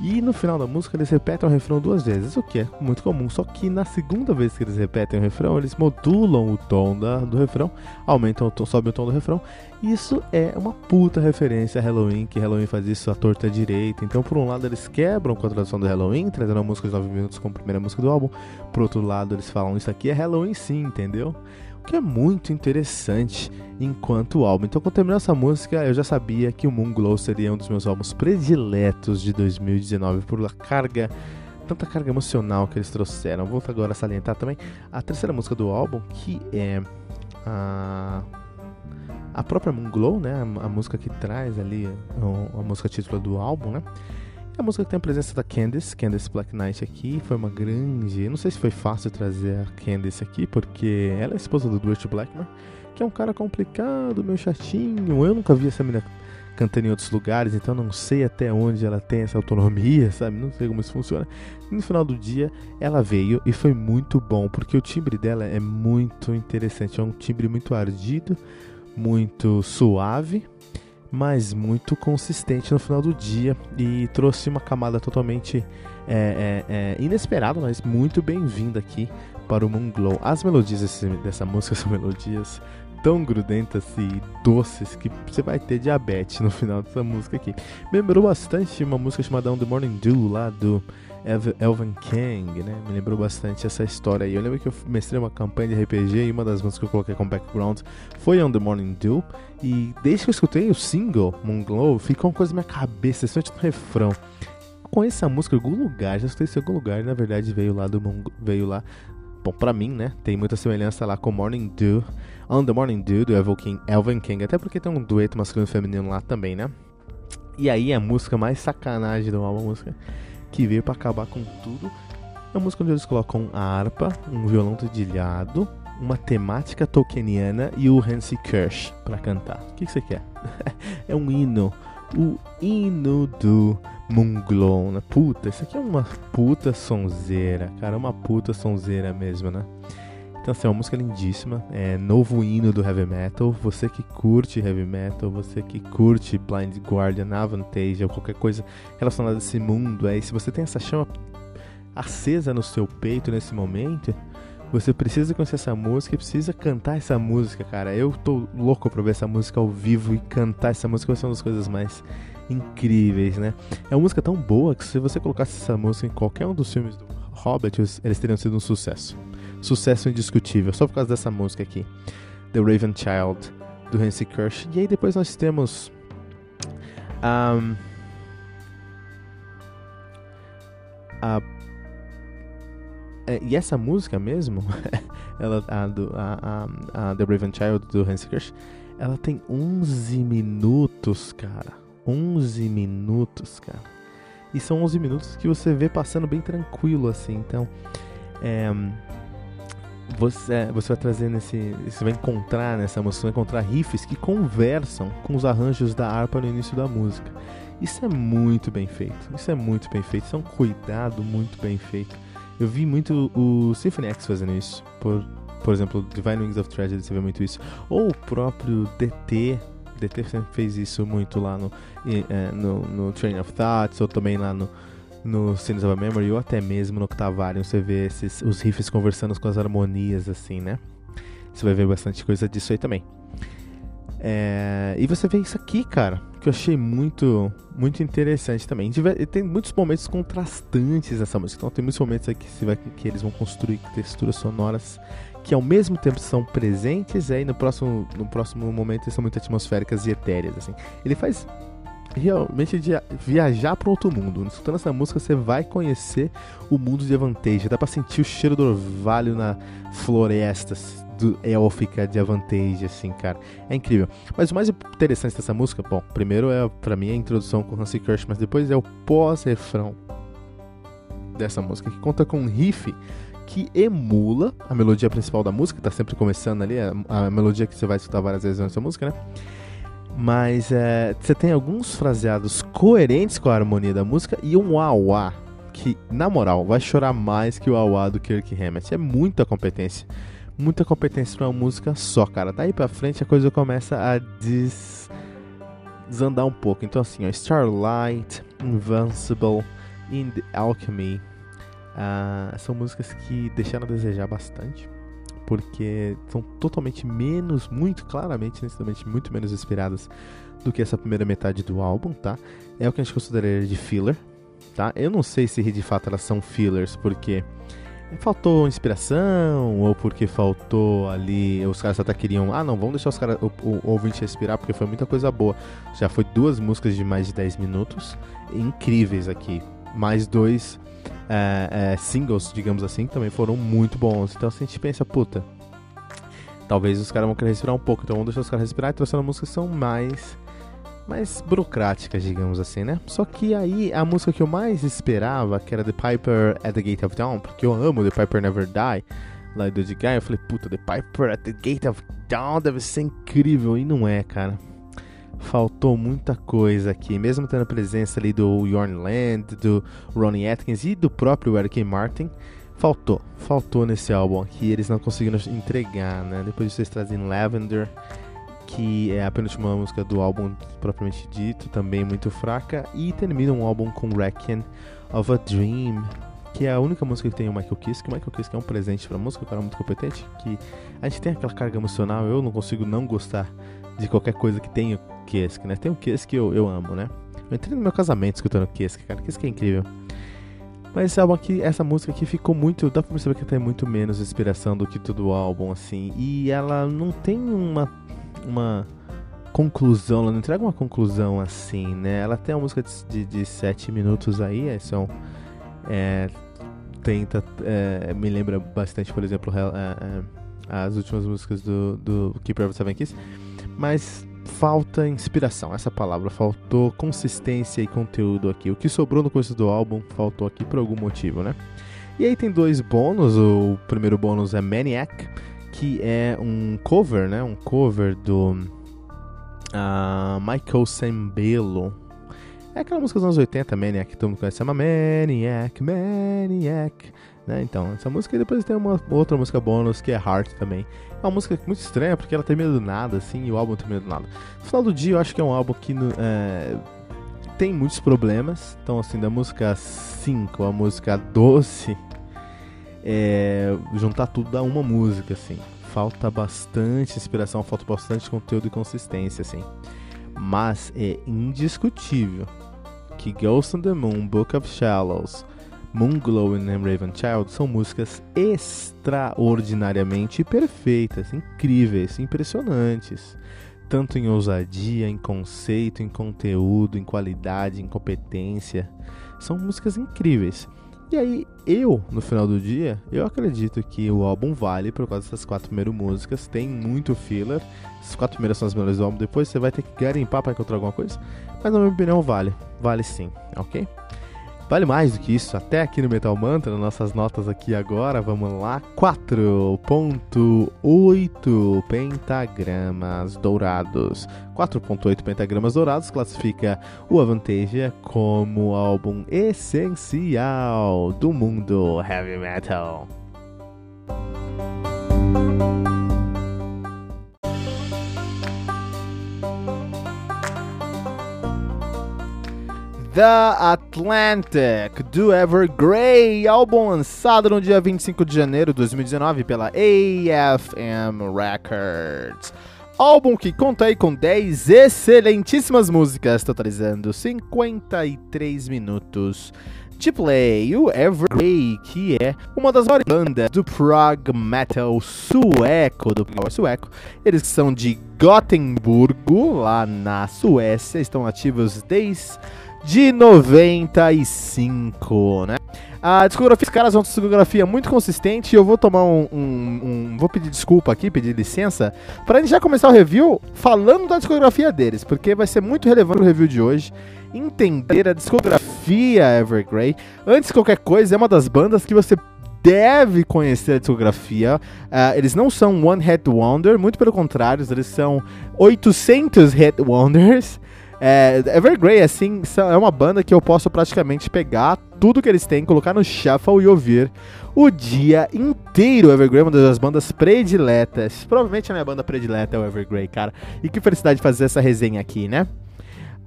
E no final da música eles repetem o refrão duas vezes, o que é muito comum. Só que na segunda vez que eles repetem o refrão, eles modulam o tom da, do refrão, aumentam o tom, sobem o tom do refrão. Isso é uma puta referência a Halloween, que Halloween faz isso à torta direita. Então, por um lado, eles quebram com a tradução do Halloween, trazendo a música de 9 minutos como primeira música do álbum. Por outro lado, eles falam isso aqui é Halloween sim, entendeu? Que é muito interessante enquanto álbum. Então, quando terminou essa música, eu já sabia que o Moonglow seria um dos meus álbuns prediletos de 2019 por a carga, tanta carga emocional que eles trouxeram. Vou agora salientar também a terceira música do álbum, que é a a própria Moonglow, né, a, a música que traz ali a, a música título do álbum, né, é a música que tem a presença da Candice, Candice Black Knight aqui, foi uma grande. Não sei se foi fácil trazer a Candice aqui, porque ela é esposa do Dwight Blackmore, que é um cara complicado, meio chatinho. Eu nunca vi essa menina cantando em outros lugares, então não sei até onde ela tem essa autonomia, sabe? Não sei como isso funciona. E no final do dia, ela veio e foi muito bom, porque o timbre dela é muito interessante. É um timbre muito ardido, muito suave mas muito consistente no final do dia e trouxe uma camada totalmente é, é, é, inesperada, mas muito bem-vinda aqui para o Moonglow. As melodias desse, dessa música são melodias tão grudentas e doces que você vai ter diabetes no final dessa música aqui. Lembrou bastante uma música chamada On The Morning Dew lá do Elvin Kang, né? Me lembrou bastante essa história aí. Eu lembro que eu mestrei uma campanha de RPG e uma das músicas que eu coloquei como background foi On The Morning Dew. E desde que eu escutei o single, Moonglow, ficou uma coisa na minha cabeça, especialmente no refrão. Com essa música em algum lugar, já escutei em algum lugar, na verdade veio lá do veio lá bom, pra mim, né, tem muita semelhança lá com Morning Dew, On The Morning Dew, do Elvin King, Elvin King, até porque tem um dueto masculino e feminino lá também, né? E aí a música mais sacanagem do álbum, a música que veio para acabar com tudo, é uma música onde eles colocam a harpa, um violão dedilhado, uma temática tolkieniana e o Hansi Kirsch para cantar. O que, você quer? é um hino, o hino do Munglon, né? Puta, isso aqui é uma puta sonzeira, cara, uma puta sonzeira mesmo, né? Então, assim, é uma música lindíssima, é novo hino do heavy metal. Você que curte heavy metal, você que curte Blind Guardian, Avantage ou qualquer coisa relacionada a esse mundo, aí, se você tem essa chama acesa no seu peito nesse momento, você precisa conhecer essa música e precisa cantar essa música, cara. Eu tô louco pra ver essa música ao vivo e cantar essa música vai ser uma das coisas mais incríveis, né? É uma música tão boa que se você colocasse essa música em qualquer um dos filmes do Hobbit, eles teriam sido um sucesso. Sucesso indiscutível, só por causa dessa música aqui. The Raven Child, do Hansi Kirsch. E aí depois nós temos... Um, a, é, e essa música mesmo, ela, a, do, a, a, a The Raven Child do Hansi Kirsch, ela tem 11 minutos, cara. 11 minutos, cara. E são 11 minutos que você vê passando bem tranquilo, assim. Então, é, você, você vai trazer nesse. Você vai encontrar nessa música, encontrar riffs que conversam com os arranjos da harpa no início da música. Isso é muito bem feito. Isso é muito bem feito. Isso é um cuidado muito bem feito. Eu vi muito o Symphony X fazendo isso. Por, por exemplo, Divine Wings of Tragedy, você vê muito isso. Ou o próprio DT DT sempre fez isso muito lá no, é, no, no Train of Thoughts, ou também lá no, no Sins of a Memory, ou até mesmo no Octavarium, você vê esses, os riffs conversando com as harmonias, assim, né? Você vai ver bastante coisa disso aí também. É, e você vê isso aqui, cara, que eu achei muito, muito interessante também. Tem muitos momentos contrastantes nessa música. Então tem muitos momentos aqui que, vai, que eles vão construir texturas sonoras que ao mesmo tempo são presentes, aí no próximo, no próximo momento são muito atmosféricas e etéreas, assim. Ele faz realmente viajar para outro mundo. Escutando essa música, você vai conhecer o mundo de Avantage. Dá para sentir o cheiro do orvalho na florestas do élfica de Avantage, assim, cara. É incrível. Mas o mais interessante dessa música, bom, primeiro é para mim a introdução com Hansi Kirsch, mas depois é o pós-refrão dessa música, que conta com um riff que emula a melodia principal da música, tá sempre começando ali, a, a melodia que você vai escutar várias vezes nessa música, né? Mas é, você tem alguns fraseados coerentes com a harmonia da música e um auá que, na moral, vai chorar mais que o auá do Kirk Hammett. É muita competência. Muita competência pra uma música só, cara. Daí pra frente a coisa começa a des... desandar um pouco. Então, assim, ó, Starlight, Invincible, In the Alchemy, ah, são músicas que deixaram a desejar bastante, porque são totalmente menos, muito claramente, necessariamente muito menos inspiradas do que essa primeira metade do álbum, tá? É o que a gente consideraria de filler, tá? Eu não sei se de fato elas são fillers, porque faltou inspiração ou porque faltou ali os caras até queriam ah não vamos deixar os caras o, o, o ouvinte respirar porque foi muita coisa boa já foi duas músicas de mais de 10 minutos incríveis aqui mais dois é, é, singles, digamos assim, também foram muito bons. Então assim, a gente pensa, puta, talvez os caras vão querer respirar um pouco. Então vamos deixar os caras respirar e trouxeram músicas que são mais mais burocráticas, digamos assim, né? Só que aí a música que eu mais esperava, que era The Piper at the Gate of Dawn, porque eu amo The Piper Never Die, lá do Guy, eu falei, puta, The Piper at the Gate of Dawn deve ser incrível, e não é, cara. Faltou muita coisa aqui, mesmo tendo a presença ali do Yorn Land, do Ronnie Atkins e do próprio Eric Martin, faltou, faltou nesse álbum aqui, eles não conseguiram entregar, né? Depois de vocês trazem Lavender, que é a penúltima música do álbum propriamente dito, também muito fraca, e termina um álbum com Reckon of a Dream, que é a única música que tem o Michael Kiske, que o Michael Kiske é um presente pra música, o cara é muito competente, que a gente tem aquela carga emocional, eu não consigo não gostar de qualquer coisa que tenha Kiske, né? Tem um Kiske que eu, eu amo, né? Eu entrei no meu casamento escutando Kiske, cara, Kiske é incrível. Mas esse álbum aqui, essa música aqui ficou muito. Dá pra perceber que tem muito menos inspiração do que todo o álbum, assim. E ela não tem uma. uma conclusão, ela não entrega uma conclusão assim, né? Ela tem uma música de, de, de 7 minutos aí, é, são. É, tenta. É, me lembra bastante, por exemplo, é, é, as últimas músicas do, do Keeper of Seven Keys. Mas falta inspiração, essa palavra, faltou consistência e conteúdo aqui. O que sobrou no começo do álbum faltou aqui por algum motivo, né? E aí tem dois bônus, o primeiro bônus é Maniac, que é um cover, né? Um cover do uh, Michael Sembello. É aquela música dos anos 80, Maniac, que todo mundo conhece, chama Maniac, Maniac. Né? Então, essa música e depois tem uma outra música bônus que é Heart também. É uma música muito estranha porque ela termina do nada, assim, e o álbum termina do nada. No final do dia, eu acho que é um álbum que é, tem muitos problemas. Então, assim, da música 5 a música 12, é, juntar tudo dá uma música, assim. Falta bastante inspiração, falta bastante conteúdo e consistência, assim. Mas é indiscutível que Ghost on the Moon, Book of Shallows, Moonglow e Raven Child são músicas extraordinariamente perfeitas, incríveis, impressionantes. Tanto em ousadia, em conceito, em conteúdo, em qualidade, em competência. São músicas incríveis. E aí, eu, no final do dia, eu acredito que o álbum vale por causa dessas quatro primeiras músicas. Tem muito filler. As quatro primeiras são as melhores do álbum. Depois você vai ter que garimpar para encontrar alguma coisa. Mas na minha opinião, vale. Vale sim, ok? Vale mais do que isso, até aqui no Metal Mantra, nossas notas aqui agora, vamos lá. 4.8 pentagramas dourados. 4.8 pentagramas dourados classifica o Avantasia como álbum essencial do mundo heavy metal. The Atlantic, do Evergrey, álbum lançado no dia 25 de janeiro de 2019 pela AFM Records. Álbum que conta aí com 10 excelentíssimas músicas, totalizando 53 minutos de play. O Evergrey, que é uma das maiores bandas do prog metal sueco, do prog sueco. Eles são de Gotemburgo, lá na Suécia, estão ativos desde de 95, né? A discografia, os caras é uma discografia muito consistente. Eu vou tomar um, um, um, Vou pedir desculpa aqui, pedir licença, pra gente já começar o review falando da discografia deles, porque vai ser muito relevante o review de hoje. Entender a discografia Evergrey. Antes de qualquer coisa, é uma das bandas que você deve conhecer a discografia. Uh, eles não são One Hit Wonder, muito pelo contrário, eles são 800 Hit Wonders. É, Evergrey, assim, é uma banda que eu posso praticamente pegar tudo que eles têm, colocar no shuffle e ouvir o dia inteiro. Evergrey é uma das bandas prediletas. Provavelmente a minha banda predileta é o Evergrey, cara. E que felicidade fazer essa resenha aqui, né?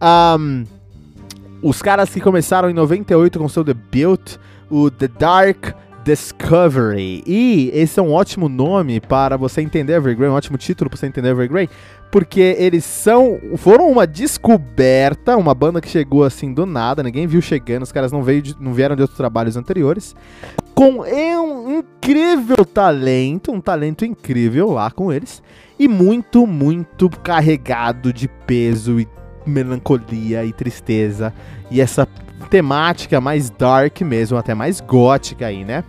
Um, os caras que começaram em 98 com seu debut, o The Dark Discovery. E esse é um ótimo nome para você entender Evergrey, um ótimo título para você entender Evergrey, porque eles são foram uma descoberta, uma banda que chegou assim do nada, ninguém viu chegando, os caras não, veio de, não vieram de outros trabalhos anteriores, com um incrível talento, um talento incrível lá com eles, e muito, muito carregado de peso e melancolia e tristeza, e essa temática mais dark mesmo, até mais gótica aí, né?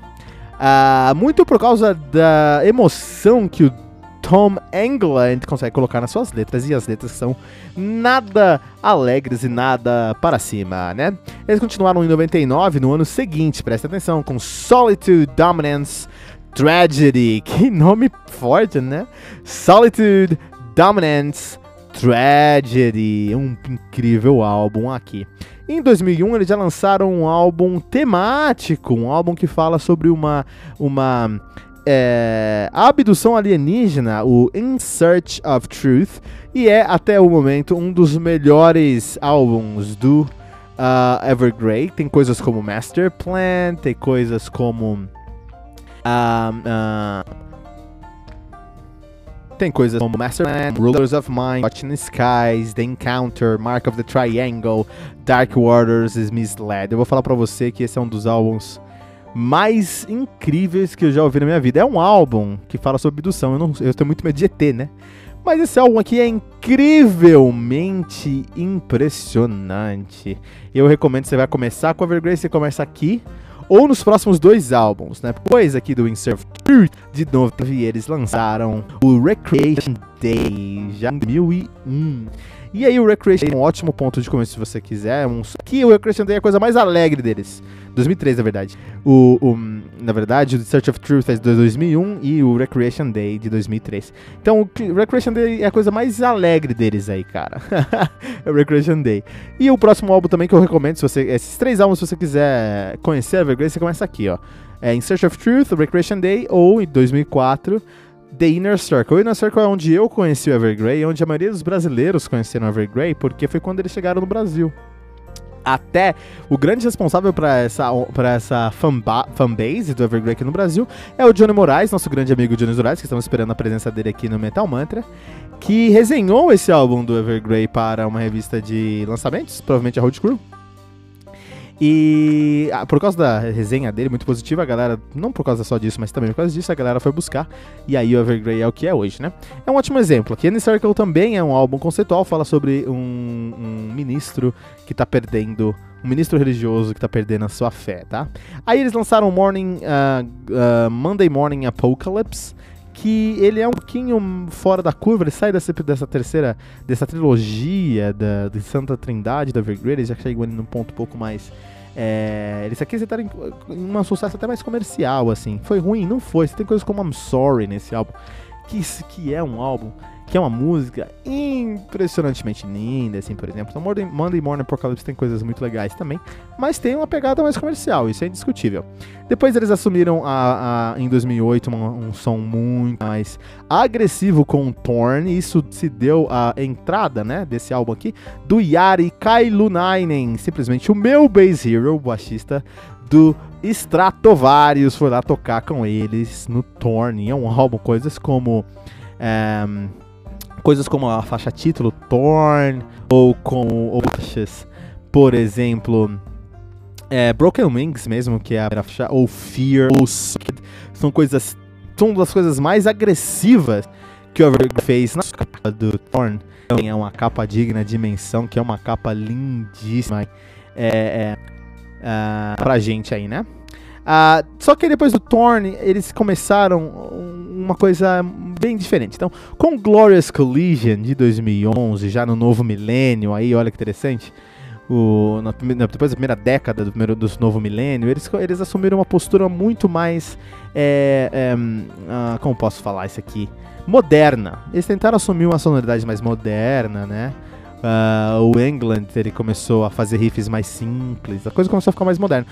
Uh, muito por causa da emoção que o Home England consegue colocar nas suas letras, e as letras são nada alegres e nada para cima, né? Eles continuaram em 99, no ano seguinte, presta atenção, com Solitude, Dominance, Tragedy, que nome forte, né? Solitude, Dominance, Tragedy, um incrível álbum aqui. Em 2001 eles já lançaram um álbum temático, um álbum que fala sobre uma uma é, abdução alienígena, o In Search of Truth, e é até o momento um dos melhores álbuns do uh, Evergrey. Tem coisas como Master Plan, tem coisas como uh, uh, tem coisas como Masterman, Rulers of Mind, Watching the Skies, The Encounter, Mark of the Triangle, Dark Waters is Misled. Eu vou falar pra você que esse é um dos álbuns mais incríveis que eu já ouvi na minha vida. É um álbum que fala sobre abdução. Eu, não, eu tenho muito medo de ET, né? Mas esse álbum aqui é incrivelmente impressionante. Eu recomendo que você vai começar com a Evergrey, você começa aqui ou nos próximos dois álbuns, né? Depois aqui do Insert de novo, eles lançaram o Recreation Day, já em 2001. E aí o Recreation é um ótimo ponto de começo se você quiser. Um... Que o Recreation Day é a coisa mais alegre deles. 2003, na verdade. O, o, na verdade, o Search of Truth é de 2001 e o Recreation Day de 2003. Então, o Recreation Day é a coisa mais alegre deles aí, cara. é o Recreation Day. E o próximo álbum também que eu recomendo, se você, esses três álbuns, se você quiser conhecer a Evergrey, você começa aqui, ó. É In Search of Truth, Recreation Day, ou em 2004, The Inner Circle. O Inner Circle é onde eu conheci o Evergrey, onde a maioria dos brasileiros conheceram o Evergrey, porque foi quando eles chegaram no Brasil até o grande responsável para essa, pra essa fanbase do Evergrey aqui no Brasil é o Johnny Moraes, nosso grande amigo Johnny Moraes, que estamos esperando a presença dele aqui no Metal Mantra, que resenhou esse álbum do Evergrey para uma revista de lançamentos, provavelmente a Road Crew. E ah, por causa da resenha dele, muito positiva, a galera, não por causa só disso, mas também por causa disso, a galera foi buscar. E aí o Evergrey é o que é hoje, né? É um ótimo exemplo. Aqui Circle também é um álbum conceitual, fala sobre um, um ministro que tá perdendo um ministro religioso que tá perdendo a sua fé, tá? Aí eles lançaram Morning, uh, uh, Monday Morning Apocalypse, que ele é um pouquinho fora da curva, ele sai dessa, dessa terceira, dessa trilogia da, de Santa Trindade da Evergrey, ele já chegou ali num ponto um pouco mais... É, eles aqui acertaram em, em um sucesso até mais comercial, assim. Foi ruim? Não foi. Você tem coisas como I'm Sorry nesse álbum, que, que é um álbum que é uma música impressionantemente linda, assim, por exemplo. Então, Monday Morning Apocalypse tem coisas muito legais também, mas tem uma pegada mais comercial, isso é indiscutível. Depois eles assumiram a, a em 2008 um, um, som muito mais agressivo com o Torn, e isso se deu a entrada, né, desse álbum aqui, do Yari Kailunainen, simplesmente o meu bass hero, o baixista do Stratovarius, foi lá tocar com eles no Torn, é um álbum, coisas como... Um, eh, coisas como a faixa título Torn ou com outras, por exemplo, é, Broken Wings mesmo, que é a faixa, ou Fear, ou são coisas, são das coisas mais agressivas que o Overgrowth fez na capa do Torn. É uma capa digna de menção, que é uma capa lindíssima é, é, é, pra gente aí, né? Uh, só que depois do Torn, eles começaram uma coisa bem diferente. Então, com Glorious Collision de 2011, já no novo milênio, aí olha que interessante, o, na, depois da primeira década do, primeiro, do novo milênio, eles, eles assumiram uma postura muito mais. É, é, uh, como posso falar isso aqui? Moderna. Eles tentaram assumir uma sonoridade mais moderna, né? Uh, o England ele começou a fazer riffs mais simples, a coisa começou a ficar mais moderna.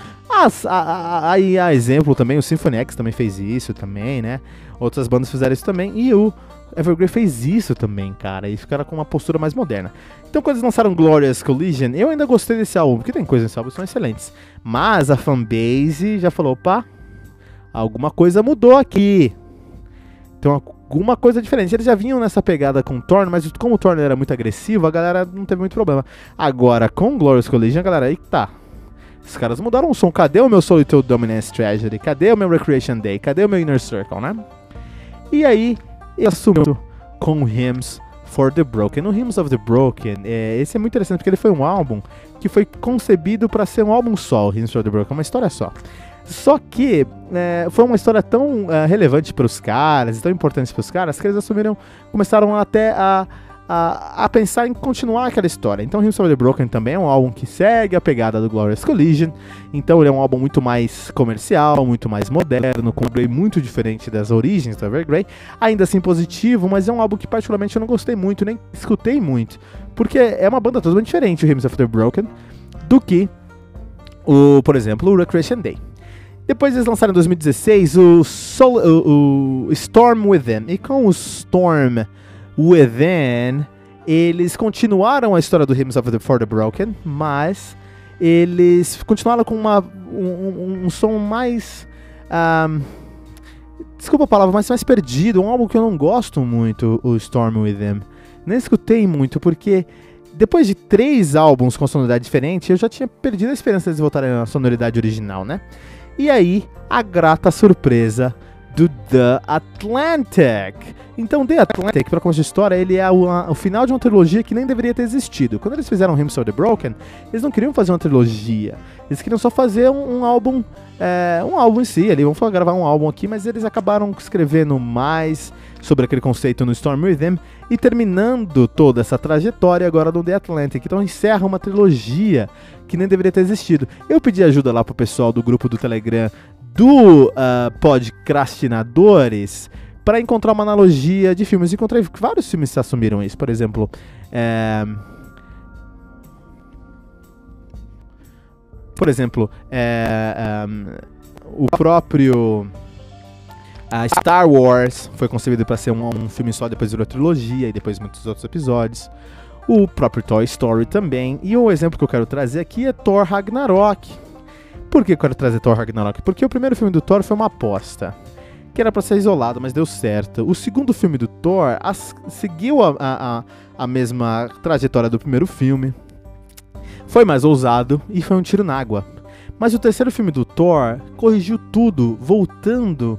Aí, a, a, exemplo também, o Symphony X também fez isso também, né? Outras bandas fizeram isso também, e o Evergrey fez isso também, cara, e ficaram com uma postura mais moderna. Então, quando eles lançaram Glorious Collision, eu ainda gostei desse álbum, porque tem coisas nesse álbum que são excelentes. Mas a fanbase já falou: opa, alguma coisa mudou aqui. Então, alguma coisa diferente. Eles já vinham nessa pegada com o Thorn, mas como o Thorn era muito agressivo, a galera não teve muito problema. Agora, com Glorious Collision, a galera, aí tá. Os caras mudaram o som. Cadê o meu Solitude Dominance Tragedy? Cadê o meu Recreation Day? Cadê o meu Inner Circle, né? E aí, ele assumiu com Hymns for the Broken. O Hymns of the Broken, é, esse é muito interessante porque ele foi um álbum que foi concebido para ser um álbum só, o Hymns for the Broken, uma história só. Só que é, foi uma história tão é, relevante para os caras, tão importante para os caras, que eles assumiram, começaram até a, a, a, pensar em continuar aquela história. Então, Hymns of the Broken também é um álbum que segue a pegada do Glorious Collision. Então, ele é um álbum muito mais comercial, muito mais moderno, com um Grey muito diferente das origens do Evergrey. Ainda assim positivo, mas é um álbum que particularmente eu não gostei muito, nem escutei muito. Porque é uma banda totalmente diferente, o Hymns of the Broken, do que, o, por exemplo, o Recreation Day. Depois eles lançaram em 2016 o, Sol, o, o Storm Within. E com o Storm Within, eles continuaram a história do Hymns of the For the Broken, mas eles continuaram com uma, um, um, um som mais. Um, desculpa a palavra, mas mais perdido. Um álbum que eu não gosto muito, o Storm Within. Nem escutei muito, porque depois de três álbuns com sonoridade diferente, eu já tinha perdido a esperança de voltarem na sonoridade original, né? E aí, a grata surpresa do The Atlantic. Então, The Atlantic, para começar a história, ele é o, a, o, final de uma trilogia que nem deveria ter existido. Quando eles fizeram Hymns of the Broken, eles não queriam fazer uma trilogia. Eles queriam só fazer um, um álbum, é, um álbum em si. Ali, vamos gravar um álbum aqui, mas eles acabaram escrevendo mais sobre aquele conceito no Storm Rhythm e terminando toda essa trajetória agora no The Atlantic. Então encerra uma trilogia que nem deveria ter existido. Eu pedi ajuda lá pro pessoal do grupo do Telegram do uh, Podcrastinadores para encontrar uma analogia de filmes. Encontrei vários filmes que assumiram isso. Por exemplo, é... por exemplo, é, um, o próprio a Star Wars foi concebido para ser um, um, filme só, depois virou trilogia e depois muitos outros episódios. O próprio Toy Story também. E o exemplo que eu quero trazer aqui é Thor Ragnarok. Por que eu quero trazer Thor Ragnarok? Porque o primeiro filme do Thor foi uma aposta. Que era pra ser isolado, mas deu certo. O segundo filme do Thor as, seguiu a, a, a mesma trajetória do primeiro filme. Foi mais ousado e foi um tiro na água. Mas o terceiro filme do Thor corrigiu tudo, voltando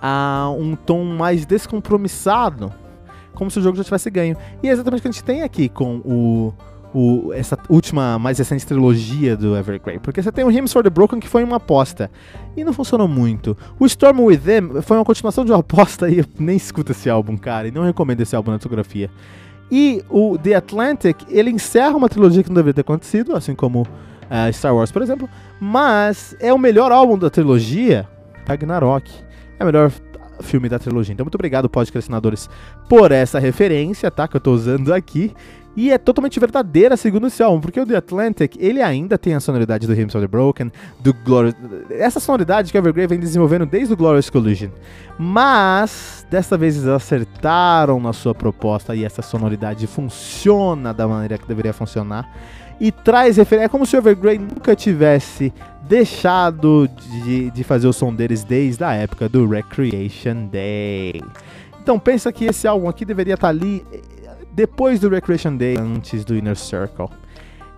a um tom mais descompromissado, como se o jogo já tivesse ganho. E é exatamente o que a gente tem aqui com o, o, essa última, mais recente trilogia do Evergrey. Porque você tem o Hymns for the Broken, que foi uma aposta. E não funcionou muito. O Storm Within foi uma continuação de uma aposta e eu nem escuto esse álbum, cara. E não recomendo esse álbum na fotografia. E o The Atlantic, ele encerra uma trilogia que não deveria ter acontecido, assim como uh, Star Wars, por exemplo. Mas é o melhor álbum da trilogia, Ragnarok é o melhor filme da trilogia. Então, muito obrigado, podcastinadores, por essa referência, tá? Que eu tô usando aqui. E é totalmente verdadeira, segundo esse álbum, porque o The Atlantic, ele ainda tem a sonoridade do Hymns of the Broken, do Glorious... Essa sonoridade que o Evergrey vem desenvolvendo desde o Glorious Collision. Mas, dessa vez eles acertaram na sua proposta e essa sonoridade funciona da maneira que deveria funcionar e traz referência. É como se o Evergrey nunca tivesse deixado de, de fazer o som deles desde a época do Recreation Day. Então pensa que esse álbum aqui deveria estar ali eh, depois do Recreation Day, antes do Inner Circle.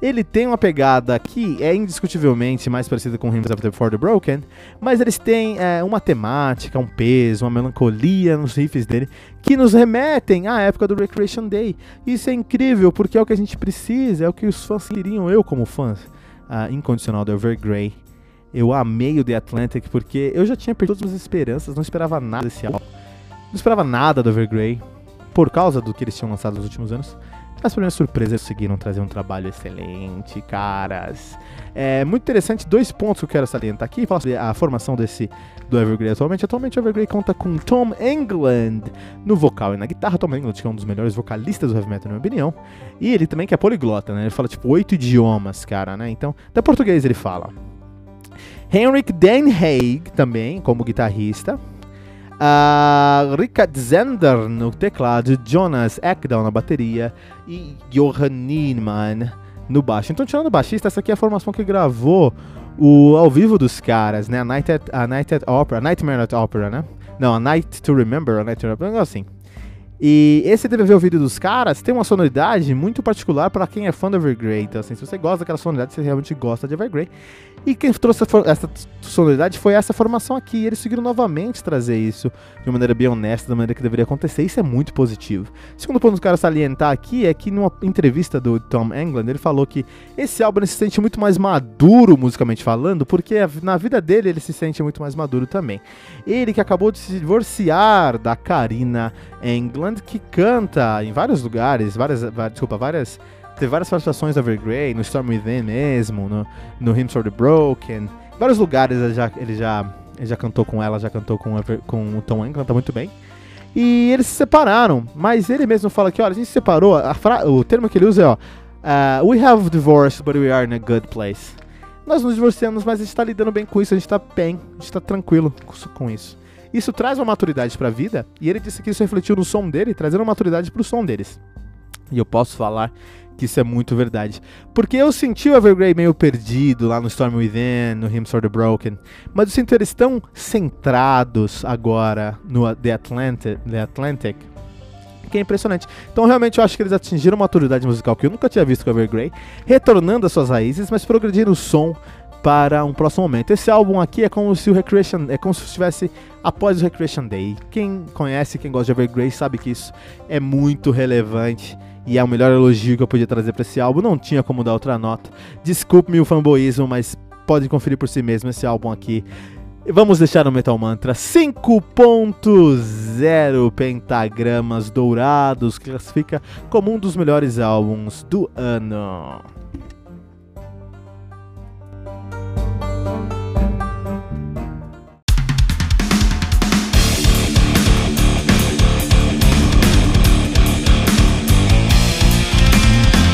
Ele tem uma pegada que é indiscutivelmente mais parecida com Hymns the For the Broken, mas eles têm é, uma temática, um peso, uma melancolia nos riffs dele que nos remetem à época do Recreation Day. Isso é incrível porque é o que a gente precisa, é o que os fãs queriam, eu como fã uh, incondicional do Evergrey. Eu amei o The Atlantic porque eu já tinha perdido todas as esperanças, não esperava nada desse álbum. Não esperava nada do Evergrey por causa do que eles tinham lançado nos últimos anos. Mas para minha surpresa, eles conseguiram trazer um trabalho excelente, caras. É muito interessante, dois pontos que eu quero salientar aqui. Falar sobre a formação desse do Evergrey atualmente. Atualmente o Evergrey conta com Tom England no vocal e na guitarra. Tom England, que é um dos melhores vocalistas do heavy metal, na minha opinião. E ele também que é poliglota, né? Ele fala tipo oito idiomas, cara, né? Então, até português ele fala. Henrik Den Haig também, como guitarrista. Uh, Richard Zender no teclado, Jonas Ekdahl na bateria e Johan Niemann no baixo. Então, tirando o baixista, essa aqui é a formação que gravou o ao vivo dos caras, né? A Night at, a Night at Opera, Nightmare at Opera, né? Não, A Night to Remember, a Night to Remember, assim. E esse DVD ouvido dos caras tem uma sonoridade muito particular para quem é fã do Evergrey. Então, assim, se você gosta daquela sonoridade, você realmente gosta de Evergrey. E quem trouxe essa sonoridade foi essa formação aqui. E eles conseguiram novamente trazer isso de uma maneira bem honesta, da maneira que deveria acontecer. Isso é muito positivo. Segundo ponto que eu quero salientar aqui é que numa entrevista do Tom England, ele falou que esse álbum se sente muito mais maduro musicalmente falando, porque na vida dele ele se sente muito mais maduro também. Ele que acabou de se divorciar da Karina England, que canta em vários lugares, várias, desculpa, várias Teve várias participações da Evergrey, no Storm Within mesmo, no, no Hymns for the Broken. Em vários lugares ele já, ele já, ele já cantou com ela, já cantou com, com o Tom Hanks, canta muito bem. E eles se separaram, mas ele mesmo fala que, olha, a gente se separou, o termo que ele usa é, ó, uh, we have divorced, but we are in a good place. Nós nos divorciamos, mas a gente tá lidando bem com isso, a gente tá bem, a gente tá tranquilo com isso. Isso traz uma maturidade pra vida, e ele disse que isso refletiu no som dele, trazendo uma maturidade pro som deles. E eu posso falar que isso é muito verdade. Porque eu senti o Evergrey meio perdido lá no Storm Within, no Hymns for the Broken, mas eu sinto eles tão centrados agora no The Atlantic, the Atlantic que é impressionante. Então, realmente, eu acho que eles atingiram uma maturidade musical que eu nunca tinha visto com o Evergrey, retornando às suas raízes, mas progredindo o som para um próximo momento. Esse álbum aqui é como se o Recreation, é como se estivesse após o Recreation Day. Quem conhece, quem gosta de Evergrey sabe que isso é muito relevante e é o melhor elogio que eu podia trazer para esse álbum. Não tinha como dar outra nota. Desculpe-me o fanboísmo, mas pode conferir por si mesmo esse álbum aqui. Vamos deixar no Metal Mantra 5.0 pentagramas dourados, classifica como um dos melhores álbuns do ano.